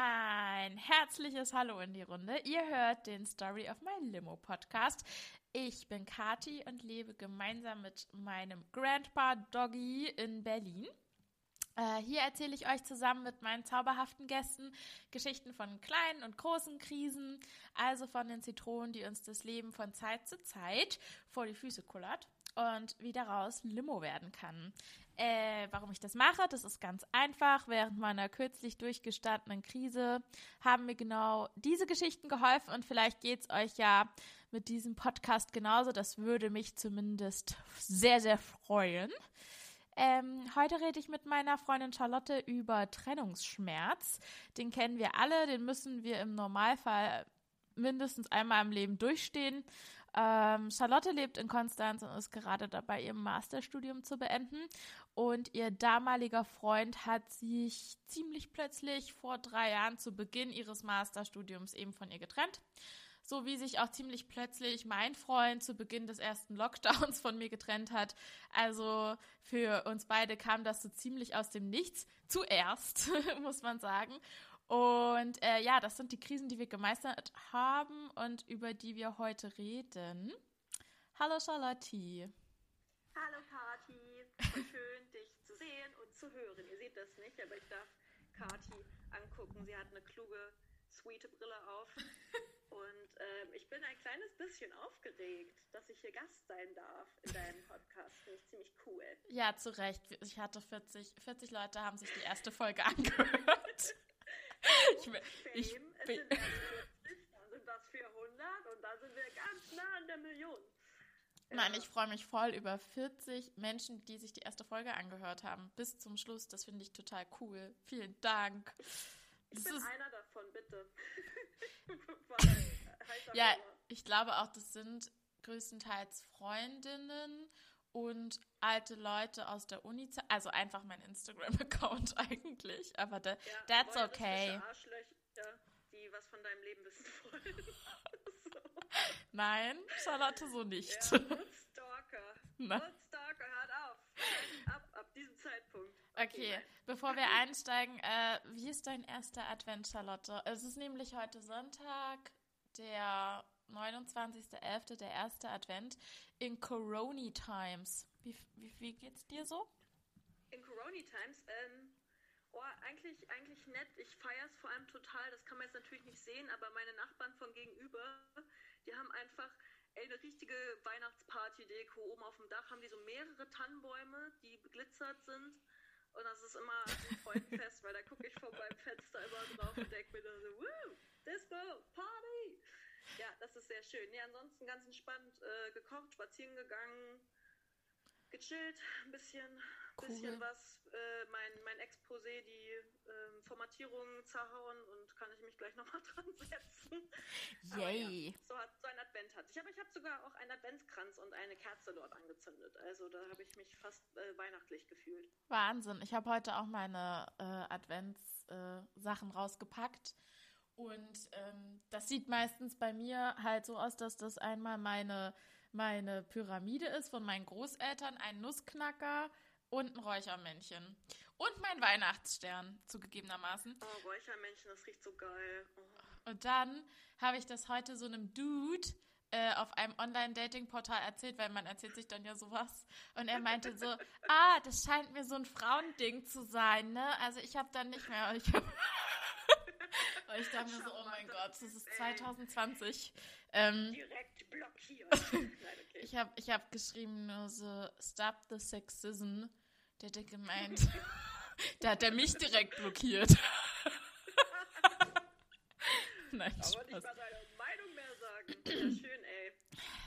Ein herzliches Hallo in die Runde. Ihr hört den Story of My Limo Podcast. Ich bin Kati und lebe gemeinsam mit meinem Grandpa Doggy in Berlin. Äh, hier erzähle ich euch zusammen mit meinen zauberhaften Gästen Geschichten von kleinen und großen Krisen, also von den Zitronen, die uns das Leben von Zeit zu Zeit vor die Füße kullert und wie daraus Limo werden kann. Äh, warum ich das mache, das ist ganz einfach. Während meiner kürzlich durchgestandenen Krise haben mir genau diese Geschichten geholfen und vielleicht geht es euch ja mit diesem Podcast genauso. Das würde mich zumindest sehr, sehr freuen. Ähm, heute rede ich mit meiner Freundin Charlotte über Trennungsschmerz. Den kennen wir alle, den müssen wir im Normalfall mindestens einmal im Leben durchstehen. Ähm, Charlotte lebt in Konstanz und ist gerade dabei, ihr Masterstudium zu beenden. Und ihr damaliger Freund hat sich ziemlich plötzlich vor drei Jahren zu Beginn ihres Masterstudiums eben von ihr getrennt. So wie sich auch ziemlich plötzlich mein Freund zu Beginn des ersten Lockdowns von mir getrennt hat. Also für uns beide kam das so ziemlich aus dem Nichts. Zuerst, muss man sagen. Und äh, ja, das sind die Krisen, die wir gemeistert haben und über die wir heute reden. Hallo Charlotte. Hallo Kati. Schön, dich zu sehen und zu hören. Ihr seht das nicht, aber ich darf Kati angucken. Sie hat eine kluge, sweete Brille auf. Und ähm, ich bin ein kleines bisschen aufgeregt, dass ich hier Gast sein darf in deinem Podcast. Finde ich ziemlich cool. Ja, zu Recht. Ich hatte 40, 40 Leute haben sich die erste Folge angehört ich, ich, Fame, 40, dann sind das 400 und dann sind wir ganz nah an der Million. Nein, ich freue mich voll über 40 Menschen, die sich die erste Folge angehört haben. Bis zum Schluss. Das finde ich total cool. Vielen Dank. Ich bin ist... einer davon, bitte. ja, ich glaube auch, das sind größtenteils Freundinnen und alte Leute aus der Uni, also einfach mein Instagram-Account eigentlich, aber da, ja, that's okay. Arschlöcher, die was von deinem Leben wissen wollen. so. Nein, Charlotte so nicht. Ja, Stalker. Stalker, hört auf. Ab, ab diesem Zeitpunkt. Okay, okay bevor wir einsteigen, äh, wie ist dein erster Advent, Charlotte? Es ist nämlich heute Sonntag, der 29.11., der erste Advent in Corona Times. Wie, wie, wie geht's dir so? In Corona Times, ähm, oh, eigentlich, eigentlich nett. Ich feiere es vor allem total. Das kann man jetzt natürlich nicht sehen, aber meine Nachbarn von gegenüber, die haben einfach eine richtige Weihnachtsparty-Deko. Oben auf dem Dach haben die so mehrere Tannenbäume, die beglitzert sind. Und das ist immer ein Freudenfest, weil da gucke ich vor meinem Fenster immer drauf und denke mir so, Woo, Disco, Party! Ja, das ist sehr schön. Nee, ansonsten ganz entspannt äh, gekocht, spazieren gegangen, gechillt, ein bisschen, cool. bisschen was, äh, mein, mein Exposé, die äh, Formatierung zerhauen und kann ich mich gleich nochmal dran setzen. Yay! Ja, so, hat, so ein Advent hatte ich. Aber ich habe sogar auch einen Adventskranz und eine Kerze dort angezündet. Also da habe ich mich fast äh, weihnachtlich gefühlt. Wahnsinn. Ich habe heute auch meine äh, Adventssachen rausgepackt. Und ähm, das sieht meistens bei mir halt so aus, dass das einmal meine, meine Pyramide ist von meinen Großeltern, ein Nussknacker und ein Räuchermännchen. Und mein Weihnachtsstern, zugegebenermaßen. Oh, Räuchermännchen, das riecht so geil. Oh. Und dann habe ich das heute so einem Dude äh, auf einem Online-Dating-Portal erzählt, weil man erzählt sich dann ja sowas. Und er meinte so, ah, das scheint mir so ein Frauending zu sein, ne? Also ich habe dann nicht mehr, ich habe und ich dachte mir so, oh mein Gott, das ist 2020. Ähm, Direkt blockiert. Nein, okay. Ich habe ich hab geschrieben nur so, stop the sexism. Der hat gemeint, da hat er mich direkt blockiert. Nein, Aber Spaß. nicht mal deine Meinung mehr sagen. Ja, schön, ey.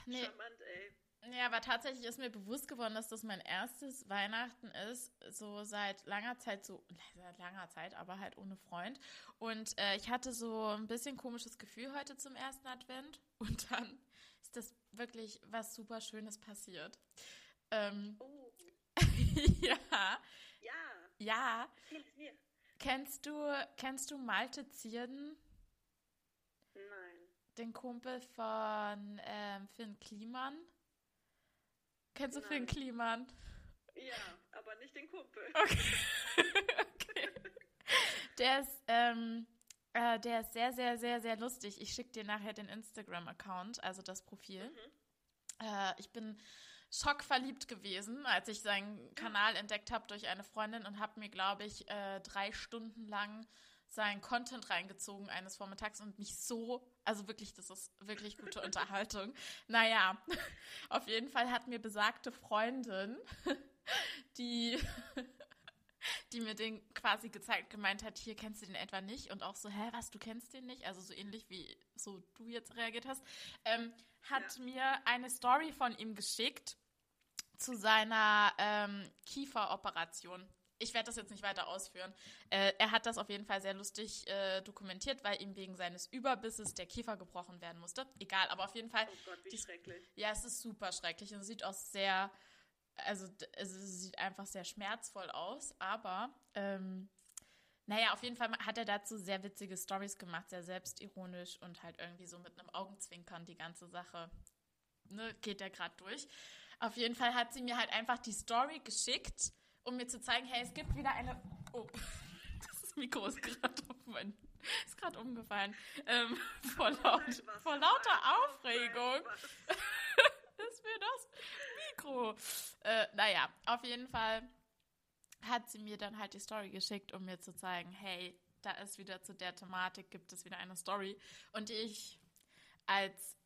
Nee. Charmant, ey. Ja, aber tatsächlich ist mir bewusst geworden, dass das mein erstes Weihnachten ist, so seit langer Zeit, so seit langer Zeit, aber halt ohne Freund. Und äh, ich hatte so ein bisschen komisches Gefühl heute zum ersten Advent. Und dann ist das wirklich was super Schönes passiert. Ähm, oh. ja. Ja. Ja. Mir. Kennst du, kennst du Malte Zierden? Nein. Den Kumpel von ähm, Finn Kliman? Kennst du. Finn Kliman? Ja, aber nicht den Kumpel. Okay. okay. Der ist, ähm, Äh, der ist sehr, sehr, sehr, sehr lustig. Ich schicke dir nachher den Instagram-Account, also das Profil. Mhm. Äh, ich bin schockverliebt gewesen, als ich seinen Kanal entdeckt habe durch eine Freundin und habe mir, glaube ich, äh, drei Stunden lang seinen Content reingezogen eines Vormittags und mich so, also wirklich, das ist wirklich gute Unterhaltung. Naja, auf jeden Fall hat mir besagte Freundin, die, die mir den quasi gezeigt, gemeint hat, hier kennst du den etwa nicht und auch so, hä, was, du kennst den nicht? Also so ähnlich wie so du jetzt reagiert hast, ähm, hat ja. mir eine Story von ihm geschickt zu seiner ähm, Kieferoperation ich werde das jetzt nicht weiter ausführen. Äh, er hat das auf jeden Fall sehr lustig äh, dokumentiert, weil ihm wegen seines Überbisses der Kiefer gebrochen werden musste. Egal, aber auf jeden Fall. Oh Gott, wie die, schrecklich. Ja, es ist super schrecklich und es sieht auch sehr, also es sieht einfach sehr schmerzvoll aus, aber ähm, naja, auf jeden Fall hat er dazu sehr witzige Stories gemacht, sehr selbstironisch und halt irgendwie so mit einem Augenzwinkern die ganze Sache ne, geht er gerade durch. Auf jeden Fall hat sie mir halt einfach die Story geschickt um mir zu zeigen, hey, es gibt wieder eine. Oh, das Mikro ist gerade mein, ist gerade umgefallen. Ähm, vor, laut, vor lauter Aufregung ist mir das Mikro. Äh, naja, auf jeden Fall hat sie mir dann halt die Story geschickt, um mir zu zeigen, hey, da ist wieder zu der Thematik, gibt es wieder eine Story. Und ich als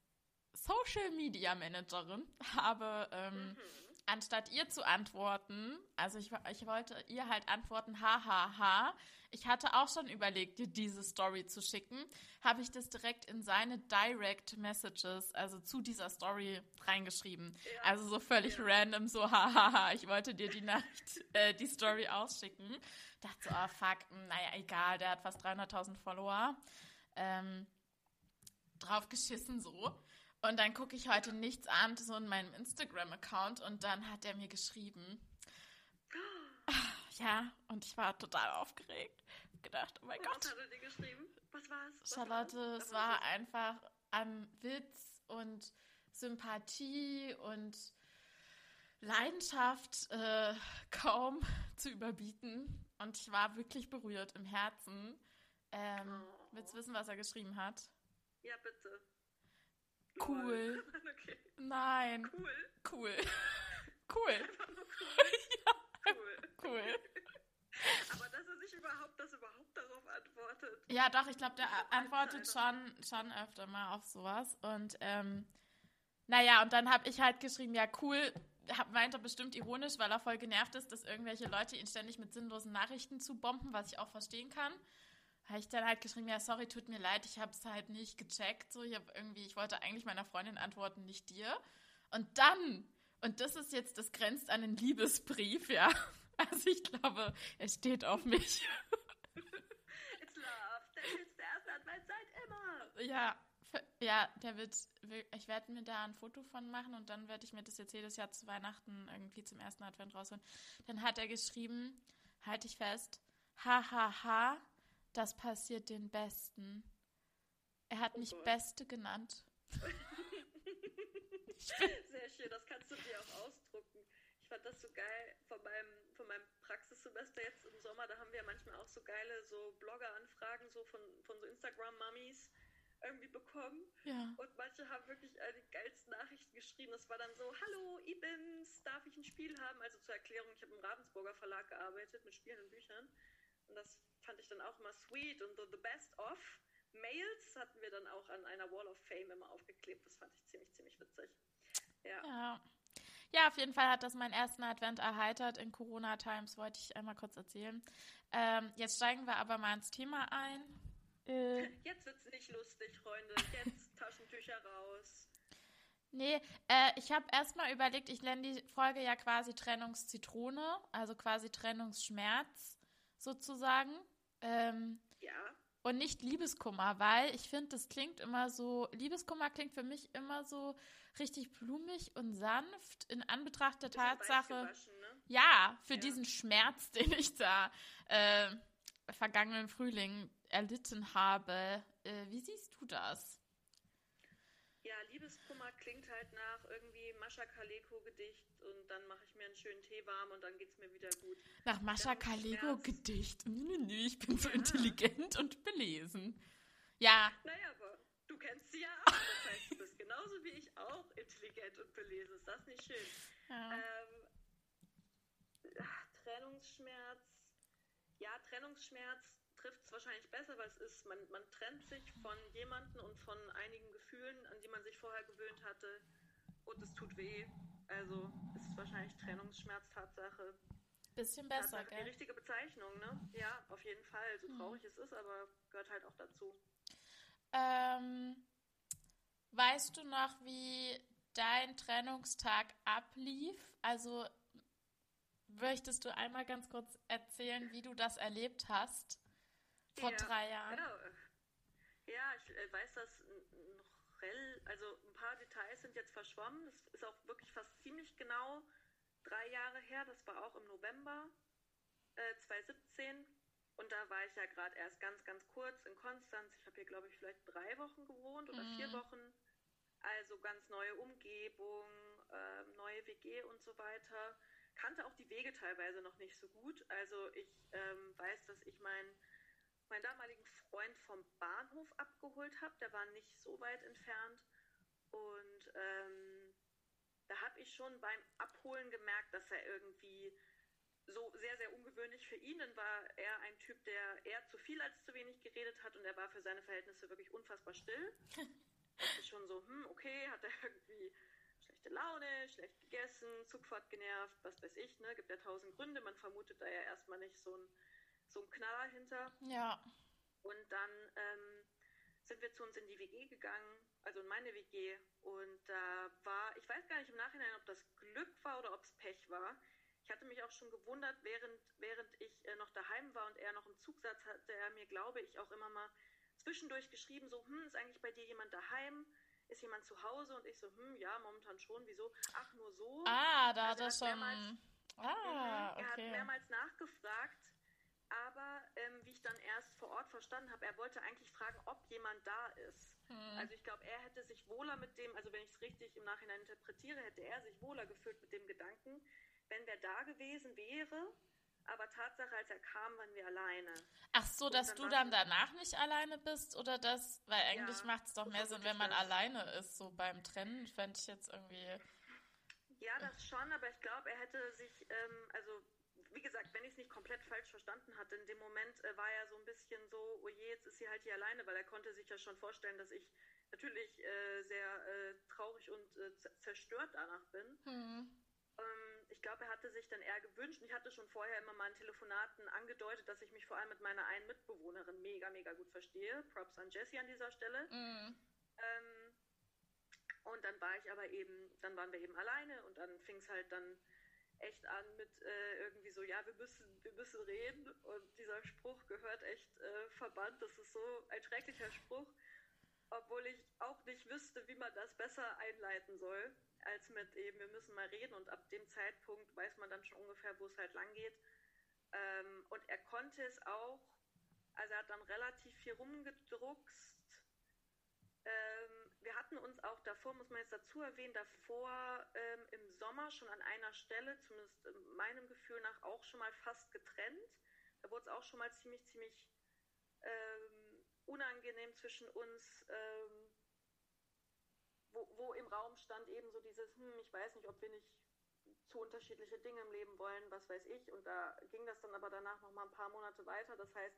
Social Media Managerin habe ähm, mhm anstatt ihr zu antworten, also ich, ich wollte ihr halt antworten, hahaha, ha, ha. ich hatte auch schon überlegt, dir diese Story zu schicken, habe ich das direkt in seine Direct Messages, also zu dieser Story reingeschrieben. Ja. Also so völlig ja. random, so hahaha, ha, ich wollte dir die Nacht, äh, die Story ausschicken. Dachte so, oh fuck, naja, egal, der hat fast 300.000 Follower. Ähm, drauf geschissen so. Und dann gucke ich heute nichts an, so in meinem Instagram-Account und dann hat er mir geschrieben. Ja, und ich war total aufgeregt. Gedacht, oh mein Gott. Was hat er dir geschrieben? Was war es? Charlotte, es war einfach an Witz und Sympathie und Leidenschaft äh, kaum zu überbieten. Und ich war wirklich berührt im Herzen. Ähm, oh. Willst du wissen, was er geschrieben hat? Ja, bitte. Cool. okay. Nein. Cool. Cool. Cool. cool. ja. Cool. Cool. Aber dass er sich überhaupt, dass überhaupt darauf antwortet. Ja, doch, ich glaube, der antwortet schon, schon öfter mal auf sowas. Und ähm, naja, und dann habe ich halt geschrieben, ja, cool, hab, meint er bestimmt ironisch, weil er voll genervt ist, dass irgendwelche Leute ihn ständig mit sinnlosen Nachrichten zu bomben, was ich auch verstehen kann habe ich dann halt geschrieben, ja, sorry, tut mir leid, ich habe es halt nicht gecheckt. So, ich habe irgendwie, ich wollte eigentlich meiner Freundin antworten, nicht dir. Und dann, und das ist jetzt, das grenzt an einen Liebesbrief, ja. Also ich glaube, er steht auf mich. It's love, denn it's der erste Advent seit immer. Ja, ja, der wird, ich werde mir da ein Foto von machen und dann werde ich mir das jetzt jedes Jahr zu Weihnachten irgendwie zum ersten Advent rausholen. Dann hat er geschrieben, halte ich fest, hahaha, ha, ha, das passiert den Besten. Er hat oh mich Gott. Beste genannt. Sehr schön, das kannst du dir auch ausdrucken. Ich fand das so geil von meinem, von meinem Praxissemester jetzt im Sommer. Da haben wir manchmal auch so geile so Blogger-Anfragen so von, von so Instagram-Mummies irgendwie bekommen. Ja. Und manche haben wirklich die geilsten Nachrichten geschrieben. Das war dann so, hallo, ich bin's, darf ich ein Spiel haben? Also zur Erklärung, ich habe im Ravensburger Verlag gearbeitet mit Spielen und Büchern. Und das fand ich dann auch immer sweet. Und the, the Best of Mails hatten wir dann auch an einer Wall of Fame immer aufgeklebt. Das fand ich ziemlich, ziemlich witzig. Ja. ja. Ja, auf jeden Fall hat das meinen ersten Advent erheitert. In Corona-Times wollte ich einmal kurz erzählen. Ähm, jetzt steigen wir aber mal ins Thema ein. Äh. Jetzt es nicht lustig, Freunde. Jetzt Taschentücher raus. Nee, äh, ich habe erstmal überlegt, ich nenne die Folge ja quasi Trennungszitrone, also quasi Trennungsschmerz sozusagen. Ähm, ja. Und nicht Liebeskummer, weil ich finde, das klingt immer so, Liebeskummer klingt für mich immer so richtig blumig und sanft in Anbetracht der Tatsache. Ne? Ja, für ja. diesen Schmerz, den ich da äh, vergangenen Frühling erlitten habe. Äh, wie siehst du das? Liebeskummer klingt halt nach irgendwie Mascha Kaleko Gedicht und dann mache ich mir einen schönen Tee warm und dann geht es mir wieder gut. Nach Mascha Kaleko Gedicht. Nö, nö, ich bin so ja. intelligent und belesen. Ja. Naja, aber du kennst sie ja auch. Das heißt, du bist genauso wie ich auch intelligent und belesen. Ist das nicht schön? Ja. Ähm, ach, Trennungsschmerz. Ja, Trennungsschmerz trifft es wahrscheinlich besser, weil es ist, man, man trennt sich von jemandem und von einigen Gefühlen, an die man sich vorher gewöhnt hatte und es tut weh. Also ist es wahrscheinlich Trennungsschmerz Tatsache. Bisschen besser, Tatsache, gell? Die richtige Bezeichnung, ne? Ja, auf jeden Fall. So hm. traurig hm. es ist, aber gehört halt auch dazu. Ähm, weißt du noch, wie dein Trennungstag ablief? Also möchtest du einmal ganz kurz erzählen, wie du das erlebt hast? Vor ja, drei Jahren. Genau. Ja, ich äh, weiß das noch rel, also ein paar Details sind jetzt verschwommen. Das ist auch wirklich fast ziemlich genau drei Jahre her. Das war auch im November äh, 2017. Und da war ich ja gerade erst ganz, ganz kurz in Konstanz. Ich habe hier, glaube ich, vielleicht drei Wochen gewohnt oder mhm. vier Wochen. Also ganz neue Umgebung, äh, neue WG und so weiter. Kannte auch die Wege teilweise noch nicht so gut. Also ich ähm, weiß, dass ich meinen meinen damaligen Freund vom Bahnhof abgeholt habe. Der war nicht so weit entfernt. Und ähm, da habe ich schon beim Abholen gemerkt, dass er irgendwie so sehr, sehr ungewöhnlich für ihn. Dann war er ein Typ, der eher zu viel als zu wenig geredet hat und er war für seine Verhältnisse wirklich unfassbar still. das ist schon so, hm, okay, hat er irgendwie schlechte Laune, schlecht gegessen, Zugfahrt genervt, was weiß ich, ne? Gibt ja tausend Gründe. Man vermutet da ja erstmal nicht so ein so ein Knaller hinter. Ja. Und dann ähm, sind wir zu uns in die WG gegangen, also in meine WG. Und da war, ich weiß gar nicht im Nachhinein, ob das Glück war oder ob es Pech war. Ich hatte mich auch schon gewundert, während, während ich äh, noch daheim war und er noch im Zug saß, hatte er mir, glaube ich, auch immer mal zwischendurch geschrieben, so, hm, ist eigentlich bei dir jemand daheim? Ist jemand zu Hause? Und ich so, hm, ja, momentan schon. Wieso? Ach, nur so. Ah, da also hat er schon... Ah, okay. Er hat mehrmals nachgefragt aber ähm, wie ich dann erst vor Ort verstanden habe, er wollte eigentlich fragen, ob jemand da ist. Hm. Also ich glaube, er hätte sich wohler mit dem, also wenn ich es richtig im Nachhinein interpretiere, hätte er sich wohler gefühlt mit dem Gedanken, wenn wer da gewesen wäre. Aber Tatsache, als er kam, waren wir alleine. Ach so, dass du dann danach nicht alleine bist oder das? Weil eigentlich ja, macht es doch mehr Sinn, wenn man das. alleine ist. So beim Trennen fände ich jetzt irgendwie. Ja, das schon, aber ich glaube, er hätte sich, ähm, also wie gesagt, wenn ich es nicht komplett falsch verstanden hatte, in dem Moment äh, war er so ein bisschen so, oh je, jetzt ist sie halt hier alleine, weil er konnte sich ja schon vorstellen, dass ich natürlich äh, sehr äh, traurig und äh, zerstört danach bin. Mhm. Ähm, ich glaube, er hatte sich dann eher gewünscht, und ich hatte schon vorher immer mal in Telefonaten angedeutet, dass ich mich vor allem mit meiner einen Mitbewohnerin mega, mega gut verstehe. Props an Jessie an dieser Stelle. Mhm. Ähm, und dann war ich aber eben, dann waren wir eben alleine und dann fing es halt dann echt an mit äh, irgendwie so, ja, wir müssen, wir müssen reden. Und dieser Spruch gehört echt äh, verbannt. Das ist so ein schrecklicher Spruch, obwohl ich auch nicht wüsste, wie man das besser einleiten soll, als mit eben, wir müssen mal reden. Und ab dem Zeitpunkt weiß man dann schon ungefähr, wo es halt lang geht. Ähm, und er konnte es auch, also er hat dann relativ viel rumgedruckst. Ähm, wir hatten uns auch davor, muss man jetzt dazu erwähnen, davor ähm, im Sommer schon an einer Stelle, zumindest meinem Gefühl nach, auch schon mal fast getrennt. Da wurde es auch schon mal ziemlich, ziemlich ähm, unangenehm zwischen uns, ähm, wo, wo, im Raum stand eben so dieses, hm, ich weiß nicht, ob wir nicht zu unterschiedliche Dinge im Leben wollen, was weiß ich. Und da ging das dann aber danach noch mal ein paar Monate weiter. Das heißt,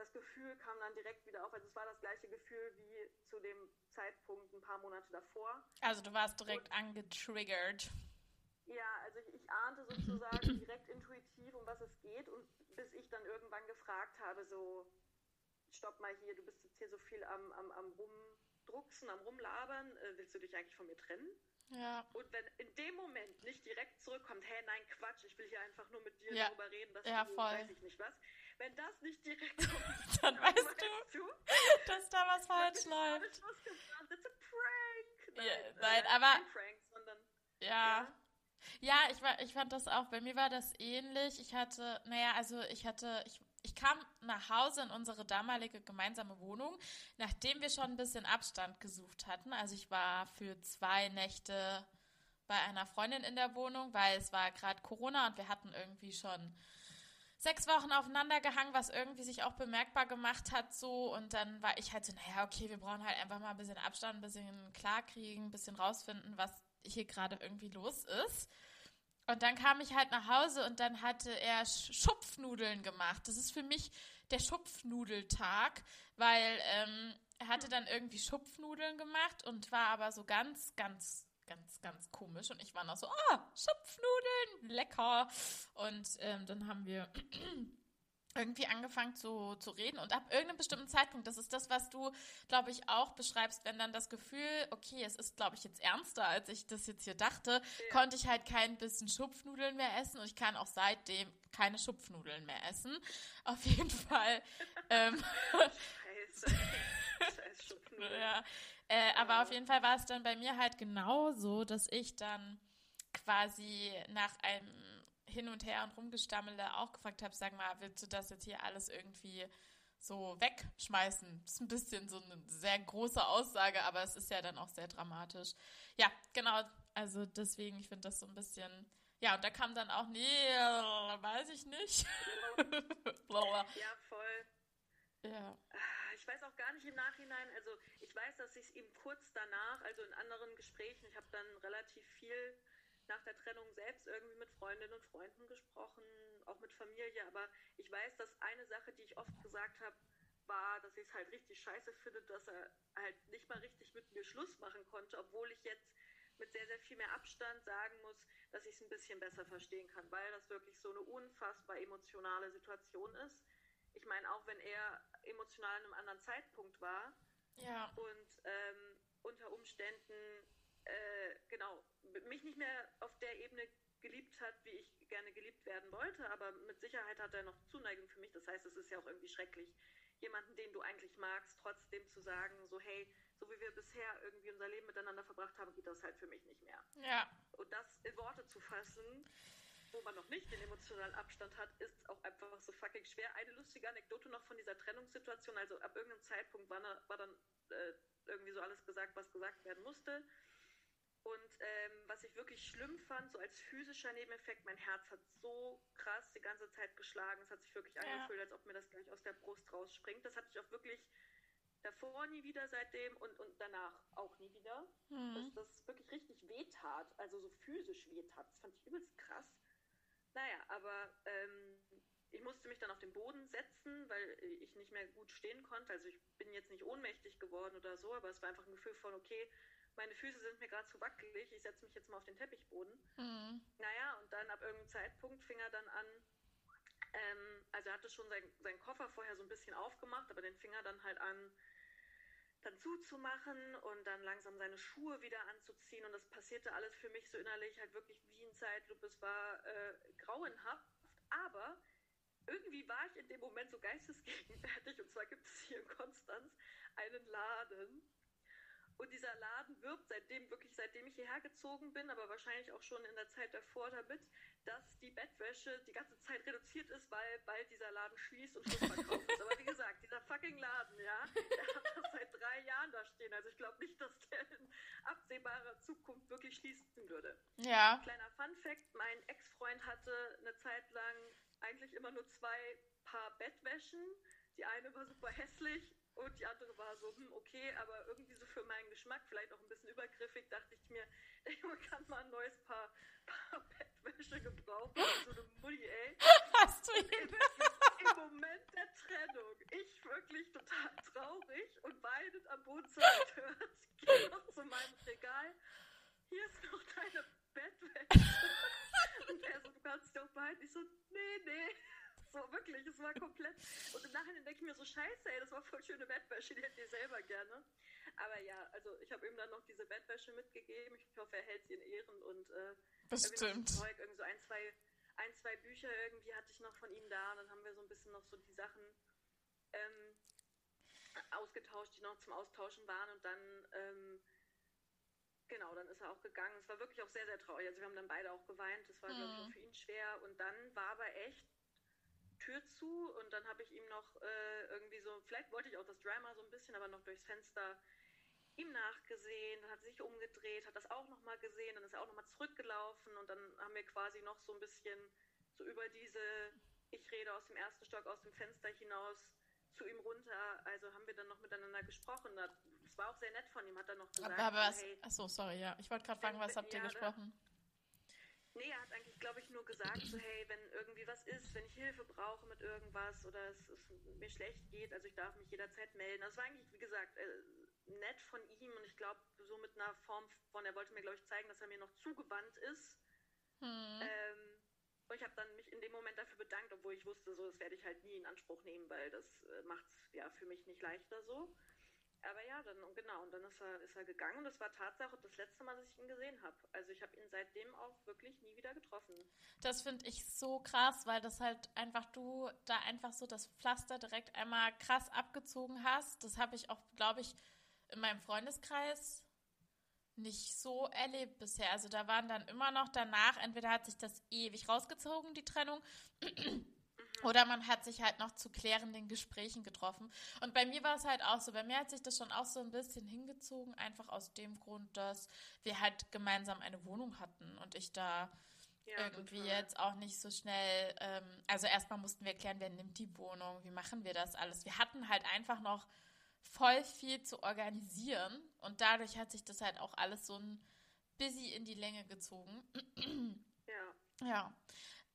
das Gefühl kam dann direkt wieder auf. Also es war das gleiche Gefühl wie zu dem Zeitpunkt ein paar Monate davor. Also du warst direkt und, angetriggert. Ja, also ich, ich ahnte sozusagen direkt intuitiv, um was es geht. Und bis ich dann irgendwann gefragt habe, so, stopp mal hier, du bist jetzt hier so viel am, am, am Rumdrucksen, am Rumlabern, äh, willst du dich eigentlich von mir trennen? Ja. Und wenn in dem Moment nicht direkt zurückkommt, hey, nein, Quatsch, ich will hier einfach nur mit dir ja. darüber reden, dass ja, du, voll. weiß ich nicht was, wenn das nicht direkt kommt, dann, weißt, du, du, dass da was falsch läuft. Gemacht. It's a prank. Nein, ja, nein äh, aber Prank, sondern, ja. ja. Ja, ich, war, ich fand das auch, bei mir war das ähnlich. Ich hatte, naja, also ich hatte, ich, ich ich kam nach Hause in unsere damalige gemeinsame Wohnung, nachdem wir schon ein bisschen Abstand gesucht hatten. Also ich war für zwei Nächte bei einer Freundin in der Wohnung, weil es war gerade Corona und wir hatten irgendwie schon sechs Wochen aufeinander gehangen, was irgendwie sich auch bemerkbar gemacht hat so und dann war ich halt so, naja, okay, wir brauchen halt einfach mal ein bisschen Abstand, ein bisschen klarkriegen, ein bisschen rausfinden, was hier gerade irgendwie los ist. Und dann kam ich halt nach Hause und dann hatte er Schupfnudeln gemacht. Das ist für mich der Schupfnudeltag, weil ähm, er hatte dann irgendwie Schupfnudeln gemacht und war aber so ganz, ganz, ganz, ganz komisch. Und ich war noch so, ah, oh, Schupfnudeln, lecker. Und ähm, dann haben wir irgendwie angefangen zu, zu reden und ab irgendeinem bestimmten Zeitpunkt, das ist das, was du, glaube ich, auch beschreibst, wenn dann das Gefühl, okay, es ist, glaube ich, jetzt ernster, als ich das jetzt hier dachte, ja. konnte ich halt kein bisschen Schupfnudeln mehr essen und ich kann auch seitdem keine Schupfnudeln mehr essen. Auf jeden Fall. ähm, Scheiße. Scheiß Schupfnudeln. ja. Äh, aber auf jeden Fall war es dann bei mir halt genauso, dass ich dann quasi nach einem hin und her und rumgestammele auch gefragt habe, sag mal, willst du das jetzt hier alles irgendwie so wegschmeißen? Das ist ein bisschen so eine sehr große Aussage, aber es ist ja dann auch sehr dramatisch. Ja, genau. Also deswegen, ich finde das so ein bisschen. Ja, und da kam dann auch, nee, weiß ich nicht. ja, voll. Ja. Ich weiß auch gar nicht im Nachhinein, also ich weiß, dass ich es ihm kurz danach, also in anderen Gesprächen, ich habe dann relativ viel nach der Trennung selbst irgendwie mit Freundinnen und Freunden gesprochen, auch mit Familie, aber ich weiß, dass eine Sache, die ich oft gesagt habe, war, dass ich es halt richtig scheiße finde, dass er halt nicht mal richtig mit mir Schluss machen konnte, obwohl ich jetzt mit sehr, sehr viel mehr Abstand sagen muss, dass ich es ein bisschen besser verstehen kann, weil das wirklich so eine unfassbar emotionale Situation ist. Ich meine, auch wenn er emotional an einem anderen Zeitpunkt war ja. und ähm, unter Umständen äh, genau, mich nicht mehr auf der Ebene geliebt hat, wie ich gerne geliebt werden wollte, aber mit Sicherheit hat er noch Zuneigung für mich. Das heißt, es ist ja auch irgendwie schrecklich, jemanden, den du eigentlich magst, trotzdem zu sagen, so hey, so wie wir bisher irgendwie unser Leben miteinander verbracht haben, geht das halt für mich nicht mehr. Ja. Und das in Worte zu fassen, wo man noch nicht den emotionalen Abstand hat, ist auch einfach so fucking schwer. Eine lustige Anekdote noch von dieser Trennungssituation. Also ab irgendeinem Zeitpunkt war, war dann äh, irgendwie so alles gesagt, was gesagt werden musste. Und ähm, was ich wirklich schlimm fand, so als physischer Nebeneffekt, mein Herz hat so krass die ganze Zeit geschlagen. Es hat sich wirklich ja. angefühlt, als ob mir das gleich aus der Brust rausspringt. Das hatte ich auch wirklich davor nie wieder seitdem und, und danach auch nie wieder. Mhm. Dass das wirklich richtig wehtat, also so physisch wehtat. Das fand ich übelst krass. Naja, aber ähm, ich musste mich dann auf den Boden setzen, weil ich nicht mehr gut stehen konnte. Also ich bin jetzt nicht ohnmächtig geworden oder so, aber es war einfach ein Gefühl von, okay, meine Füße sind mir gerade zu wackelig, ich setze mich jetzt mal auf den Teppichboden. Mhm. Naja, und dann ab irgendeinem Zeitpunkt fing er dann an, ähm, also er hatte schon sein, seinen Koffer vorher so ein bisschen aufgemacht, aber den fing er dann halt an, dann zuzumachen und dann langsam seine Schuhe wieder anzuziehen. Und das passierte alles für mich so innerlich halt wirklich wie in Zeitlupe. Es war äh, grauenhaft, aber irgendwie war ich in dem Moment so geistesgegenwärtig. Und zwar gibt es hier in Konstanz einen Laden, und dieser Laden wirbt seitdem, wirklich seitdem ich hierher gezogen bin, aber wahrscheinlich auch schon in der Zeit davor damit, dass die Bettwäsche die ganze Zeit reduziert ist, weil bald dieser Laden schließt und Schlussverkauf ist. Aber wie gesagt, dieser fucking Laden, ja, der hat das seit drei Jahren da stehen. Also ich glaube nicht, dass der in absehbarer Zukunft wirklich schließen würde. Ja. Kleiner Fun Fact, mein Ex-Freund hatte eine Zeit lang eigentlich immer nur zwei Paar Bettwäschen. Die eine war super hässlich und die andere war so, hm, okay, aber irgendwie so für meinen Geschmack, vielleicht auch ein bisschen übergriffig, dachte ich mir, der Junge kann mal ein neues Paar, Paar Bettwäsche gebrauchen. So eine Mutti, ey. Hast du ihn? Im Moment der Trennung, ich wirklich total traurig und weinend am Boden zerstört, gehe noch zu meinem Regal. Hier ist noch deine Bettwäsche. und er so, du kannst dich auch behalten. Ich so, nee, nee. So, wirklich, es war komplett. Und im Nachhinein denke ich mir so, scheiße, ey, das war voll schöne Bettwäsche, die hätte ich selber gerne. Aber ja, also ich habe ihm dann noch diese Bettwäsche mitgegeben. Ich hoffe, er hält sie in Ehren und äh, Bestimmt. Zeug, irgendwie so ein, zwei, ein, zwei Bücher irgendwie hatte ich noch von ihm da. Und dann haben wir so ein bisschen noch so die Sachen ähm, ausgetauscht, die noch zum Austauschen waren. Und dann, ähm, genau, dann ist er auch gegangen. Es war wirklich auch sehr, sehr traurig. Also wir haben dann beide auch geweint. Das war, mhm. glaube ich, auch für ihn schwer. Und dann war aber echt Tür zu und dann habe ich ihm noch äh, irgendwie so, vielleicht wollte ich auch das Drama so ein bisschen, aber noch durchs Fenster ihm nachgesehen, dann hat sich umgedreht, hat das auch nochmal gesehen, dann ist er auch nochmal zurückgelaufen und dann haben wir quasi noch so ein bisschen so über diese, ich rede aus dem ersten Stock, aus dem Fenster hinaus zu ihm runter, also haben wir dann noch miteinander gesprochen. Es war auch sehr nett von ihm, hat er noch gesagt. Aber was, hey, achso, sorry, ja. Ich wollte gerade fragen, was habt ihr ja, gesprochen? Nee, er hat eigentlich, glaube ich, nur gesagt, so hey, wenn irgendwie was ist, wenn ich Hilfe brauche mit irgendwas oder es, es mir schlecht geht, also ich darf mich jederzeit melden. Das war eigentlich, wie gesagt, äh, nett von ihm und ich glaube, so mit einer Form von, er wollte mir, glaube ich, zeigen, dass er mir noch zugewandt ist. Hm. Ähm, und ich habe dann mich in dem Moment dafür bedankt, obwohl ich wusste, so, das werde ich halt nie in Anspruch nehmen, weil das äh, macht es ja für mich nicht leichter so. Aber ja, dann genau, und dann ist er, ist er gegangen und das war Tatsache das letzte Mal, dass ich ihn gesehen habe. Also ich habe ihn seitdem auch wirklich nie wieder getroffen. Das finde ich so krass, weil das halt einfach du da einfach so das Pflaster direkt einmal krass abgezogen hast. Das habe ich auch, glaube ich, in meinem Freundeskreis nicht so erlebt bisher. Also da waren dann immer noch danach, entweder hat sich das ewig rausgezogen, die Trennung, oder man hat sich halt noch zu klärenden Gesprächen getroffen. Und bei mir war es halt auch so, bei mir hat sich das schon auch so ein bisschen hingezogen, einfach aus dem Grund, dass wir halt gemeinsam eine Wohnung hatten und ich da ja, irgendwie total. jetzt auch nicht so schnell, ähm, also erstmal mussten wir klären, wer nimmt die Wohnung, wie machen wir das alles. Wir hatten halt einfach noch voll viel zu organisieren und dadurch hat sich das halt auch alles so ein busy in die Länge gezogen. Ja. Ja.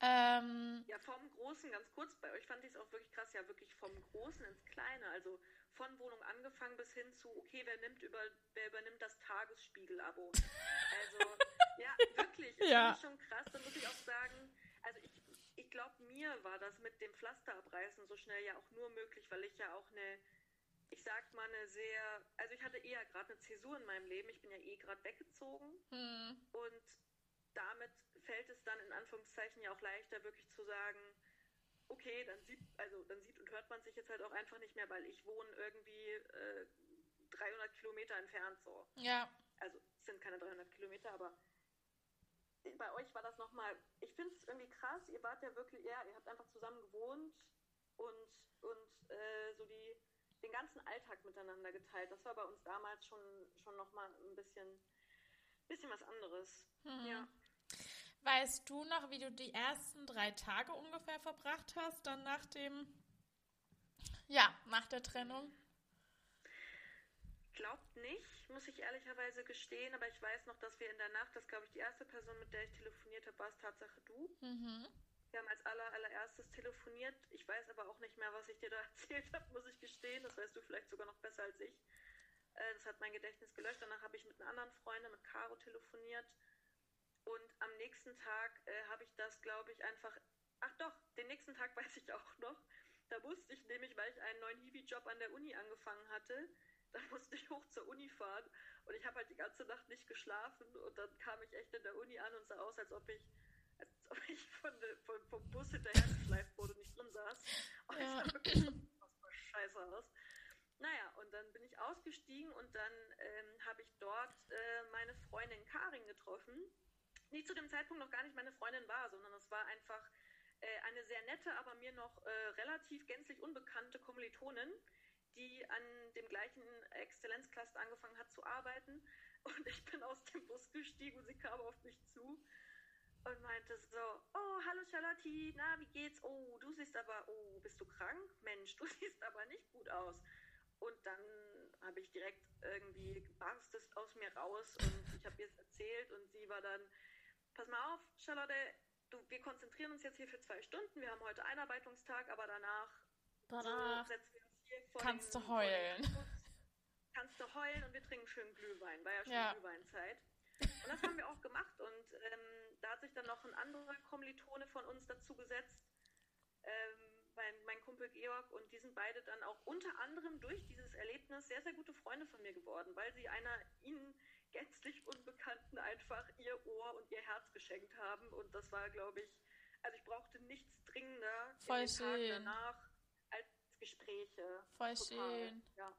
Ähm, ja, vom Großen, ganz kurz, bei euch fand ich es auch wirklich krass, ja, wirklich vom Großen ins Kleine. Also von Wohnung angefangen bis hin zu, okay, wer nimmt über, wer übernimmt das Tagesspiegel-Abo? Also, ja, wirklich, das ja. ich schon krass. Da muss ich auch sagen, also ich, ich glaube, mir war das mit dem Pflasterabreißen so schnell ja auch nur möglich, weil ich ja auch eine ich sag mal, eine sehr, also ich hatte eher gerade eine Zäsur in meinem Leben. Ich bin ja eh gerade weggezogen. Hm. Und damit fällt es dann in Anführungszeichen ja auch leichter, wirklich zu sagen, okay, dann sieht, also dann sieht und hört man sich jetzt halt auch einfach nicht mehr, weil ich wohne irgendwie äh, 300 Kilometer entfernt so. Ja. Also es sind keine 300 Kilometer, aber bei euch war das nochmal, ich finde es irgendwie krass, ihr wart ja wirklich, ja, ihr habt einfach zusammen gewohnt und, und äh, so die den ganzen Alltag miteinander geteilt. Das war bei uns damals schon, schon nochmal ein bisschen, bisschen was anderes. Mhm. Ja. Weißt du noch, wie du die ersten drei Tage ungefähr verbracht hast, dann nach dem, ja, nach der Trennung? Glaubt nicht, muss ich ehrlicherweise gestehen, aber ich weiß noch, dass wir in der Nacht, das glaube ich die erste Person, mit der ich telefoniert habe, war es Tatsache du. Mhm. Wir haben als aller, allererstes telefoniert. Ich weiß aber auch nicht mehr, was ich dir da erzählt habe, muss ich gestehen. Das weißt du vielleicht sogar noch besser als ich. Äh, das hat mein Gedächtnis gelöscht. Danach habe ich mit einer anderen Freundin, mit Caro, telefoniert. Und am nächsten Tag äh, habe ich das, glaube ich, einfach. Ach doch, den nächsten Tag weiß ich auch noch. Da musste ich nämlich, weil ich einen neuen Hiwi-Job an der Uni angefangen hatte, da musste ich hoch zur Uni fahren. Und ich habe halt die ganze Nacht nicht geschlafen. Und dann kam ich echt in der Uni an und sah aus, als ob ich als ob ich von, von, vom Bus hinterhergeschleift wurde und nicht drin saß. Und ja. das sah wirklich so scheiße aus. Naja, und dann bin ich ausgestiegen und dann ähm, habe ich dort äh, meine Freundin Karin getroffen, die zu dem Zeitpunkt noch gar nicht meine Freundin war, sondern es war einfach äh, eine sehr nette, aber mir noch äh, relativ gänzlich unbekannte Kommilitonin, die an dem gleichen Exzellenzcluster angefangen hat zu arbeiten. Und ich bin aus dem Bus gestiegen und sie kam auf mich zu und meinte so, oh, hallo Charlotte, na, wie geht's? Oh, du siehst aber, oh, bist du krank? Mensch, du siehst aber nicht gut aus. Und dann habe ich direkt irgendwie barst es aus mir raus und ich habe ihr es erzählt und sie war dann, pass mal auf, Charlotte, du, wir konzentrieren uns jetzt hier für zwei Stunden, wir haben heute Einarbeitungstag, aber danach, danach so setzen wir uns hier vor Kannst den, du heulen. kannst du heulen und wir trinken schön Glühwein, war ja schon ja. Glühweinzeit. Und das haben wir auch gemacht und ähm, da hat sich dann noch ein anderer Kommilitone von uns dazu gesetzt, ähm, mein, mein Kumpel Georg, und die sind beide dann auch unter anderem durch dieses Erlebnis sehr, sehr gute Freunde von mir geworden, weil sie einer ihnen gänzlich Unbekannten einfach ihr Ohr und ihr Herz geschenkt haben. Und das war, glaube ich, also ich brauchte nichts dringender Voll in den schön. Tagen danach als Gespräche. Voll Total. schön. Ja.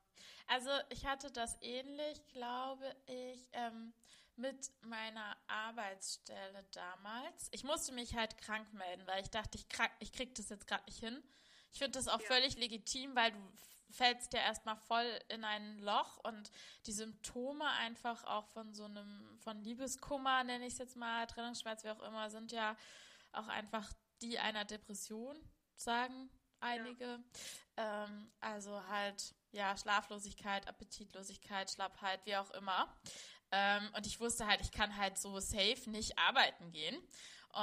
Also ich hatte das ähnlich, glaube ich. Ähm, mit meiner Arbeitsstelle damals. Ich musste mich halt krank melden, weil ich dachte, ich, krank, ich krieg das jetzt gerade nicht hin. Ich finde das auch ja. völlig legitim, weil du fällst ja erstmal voll in ein Loch und die Symptome einfach auch von so einem, von Liebeskummer, nenne ich es jetzt mal, Trennungsschmerz, wie auch immer, sind ja auch einfach die einer Depression, sagen einige. Ja. Ähm, also halt, ja, Schlaflosigkeit, Appetitlosigkeit, Schlappheit, wie auch immer. Ähm, und ich wusste halt, ich kann halt so safe nicht arbeiten gehen.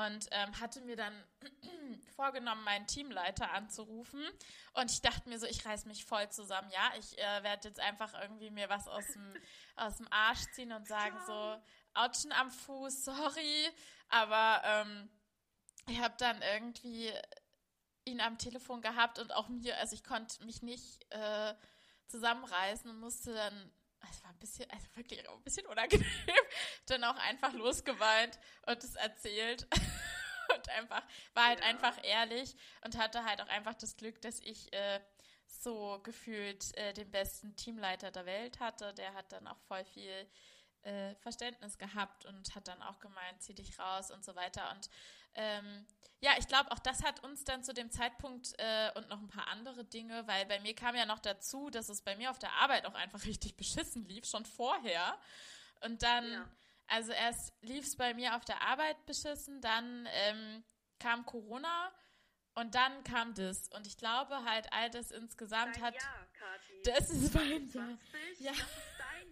Und ähm, hatte mir dann vorgenommen, meinen Teamleiter anzurufen. Und ich dachte mir so, ich reiß mich voll zusammen. Ja, ich äh, werde jetzt einfach irgendwie mir was aus dem, aus dem Arsch ziehen und sagen so, Autschen am Fuß, sorry. Aber ähm, ich habe dann irgendwie ihn am Telefon gehabt und auch mir, also ich konnte mich nicht äh, zusammenreißen und musste dann, es war ein bisschen, also wirklich auch ein bisschen unangenehm, dann auch einfach losgeweint und es erzählt und einfach, war halt ja. einfach ehrlich und hatte halt auch einfach das Glück, dass ich äh, so gefühlt äh, den besten Teamleiter der Welt hatte. Der hat dann auch voll viel äh, Verständnis gehabt und hat dann auch gemeint, zieh dich raus und so weiter. Und ähm, ja, ich glaube, auch das hat uns dann zu dem Zeitpunkt äh, und noch ein paar andere Dinge, weil bei mir kam ja noch dazu, dass es bei mir auf der Arbeit auch einfach richtig beschissen lief, schon vorher. Und dann, ja. also erst lief es bei mir auf der Arbeit beschissen, dann ähm, kam Corona und dann kam das. Und ich glaube halt, all das insgesamt Dein hat. Jahr, Kathi. Das ist mein Jahr. Ja.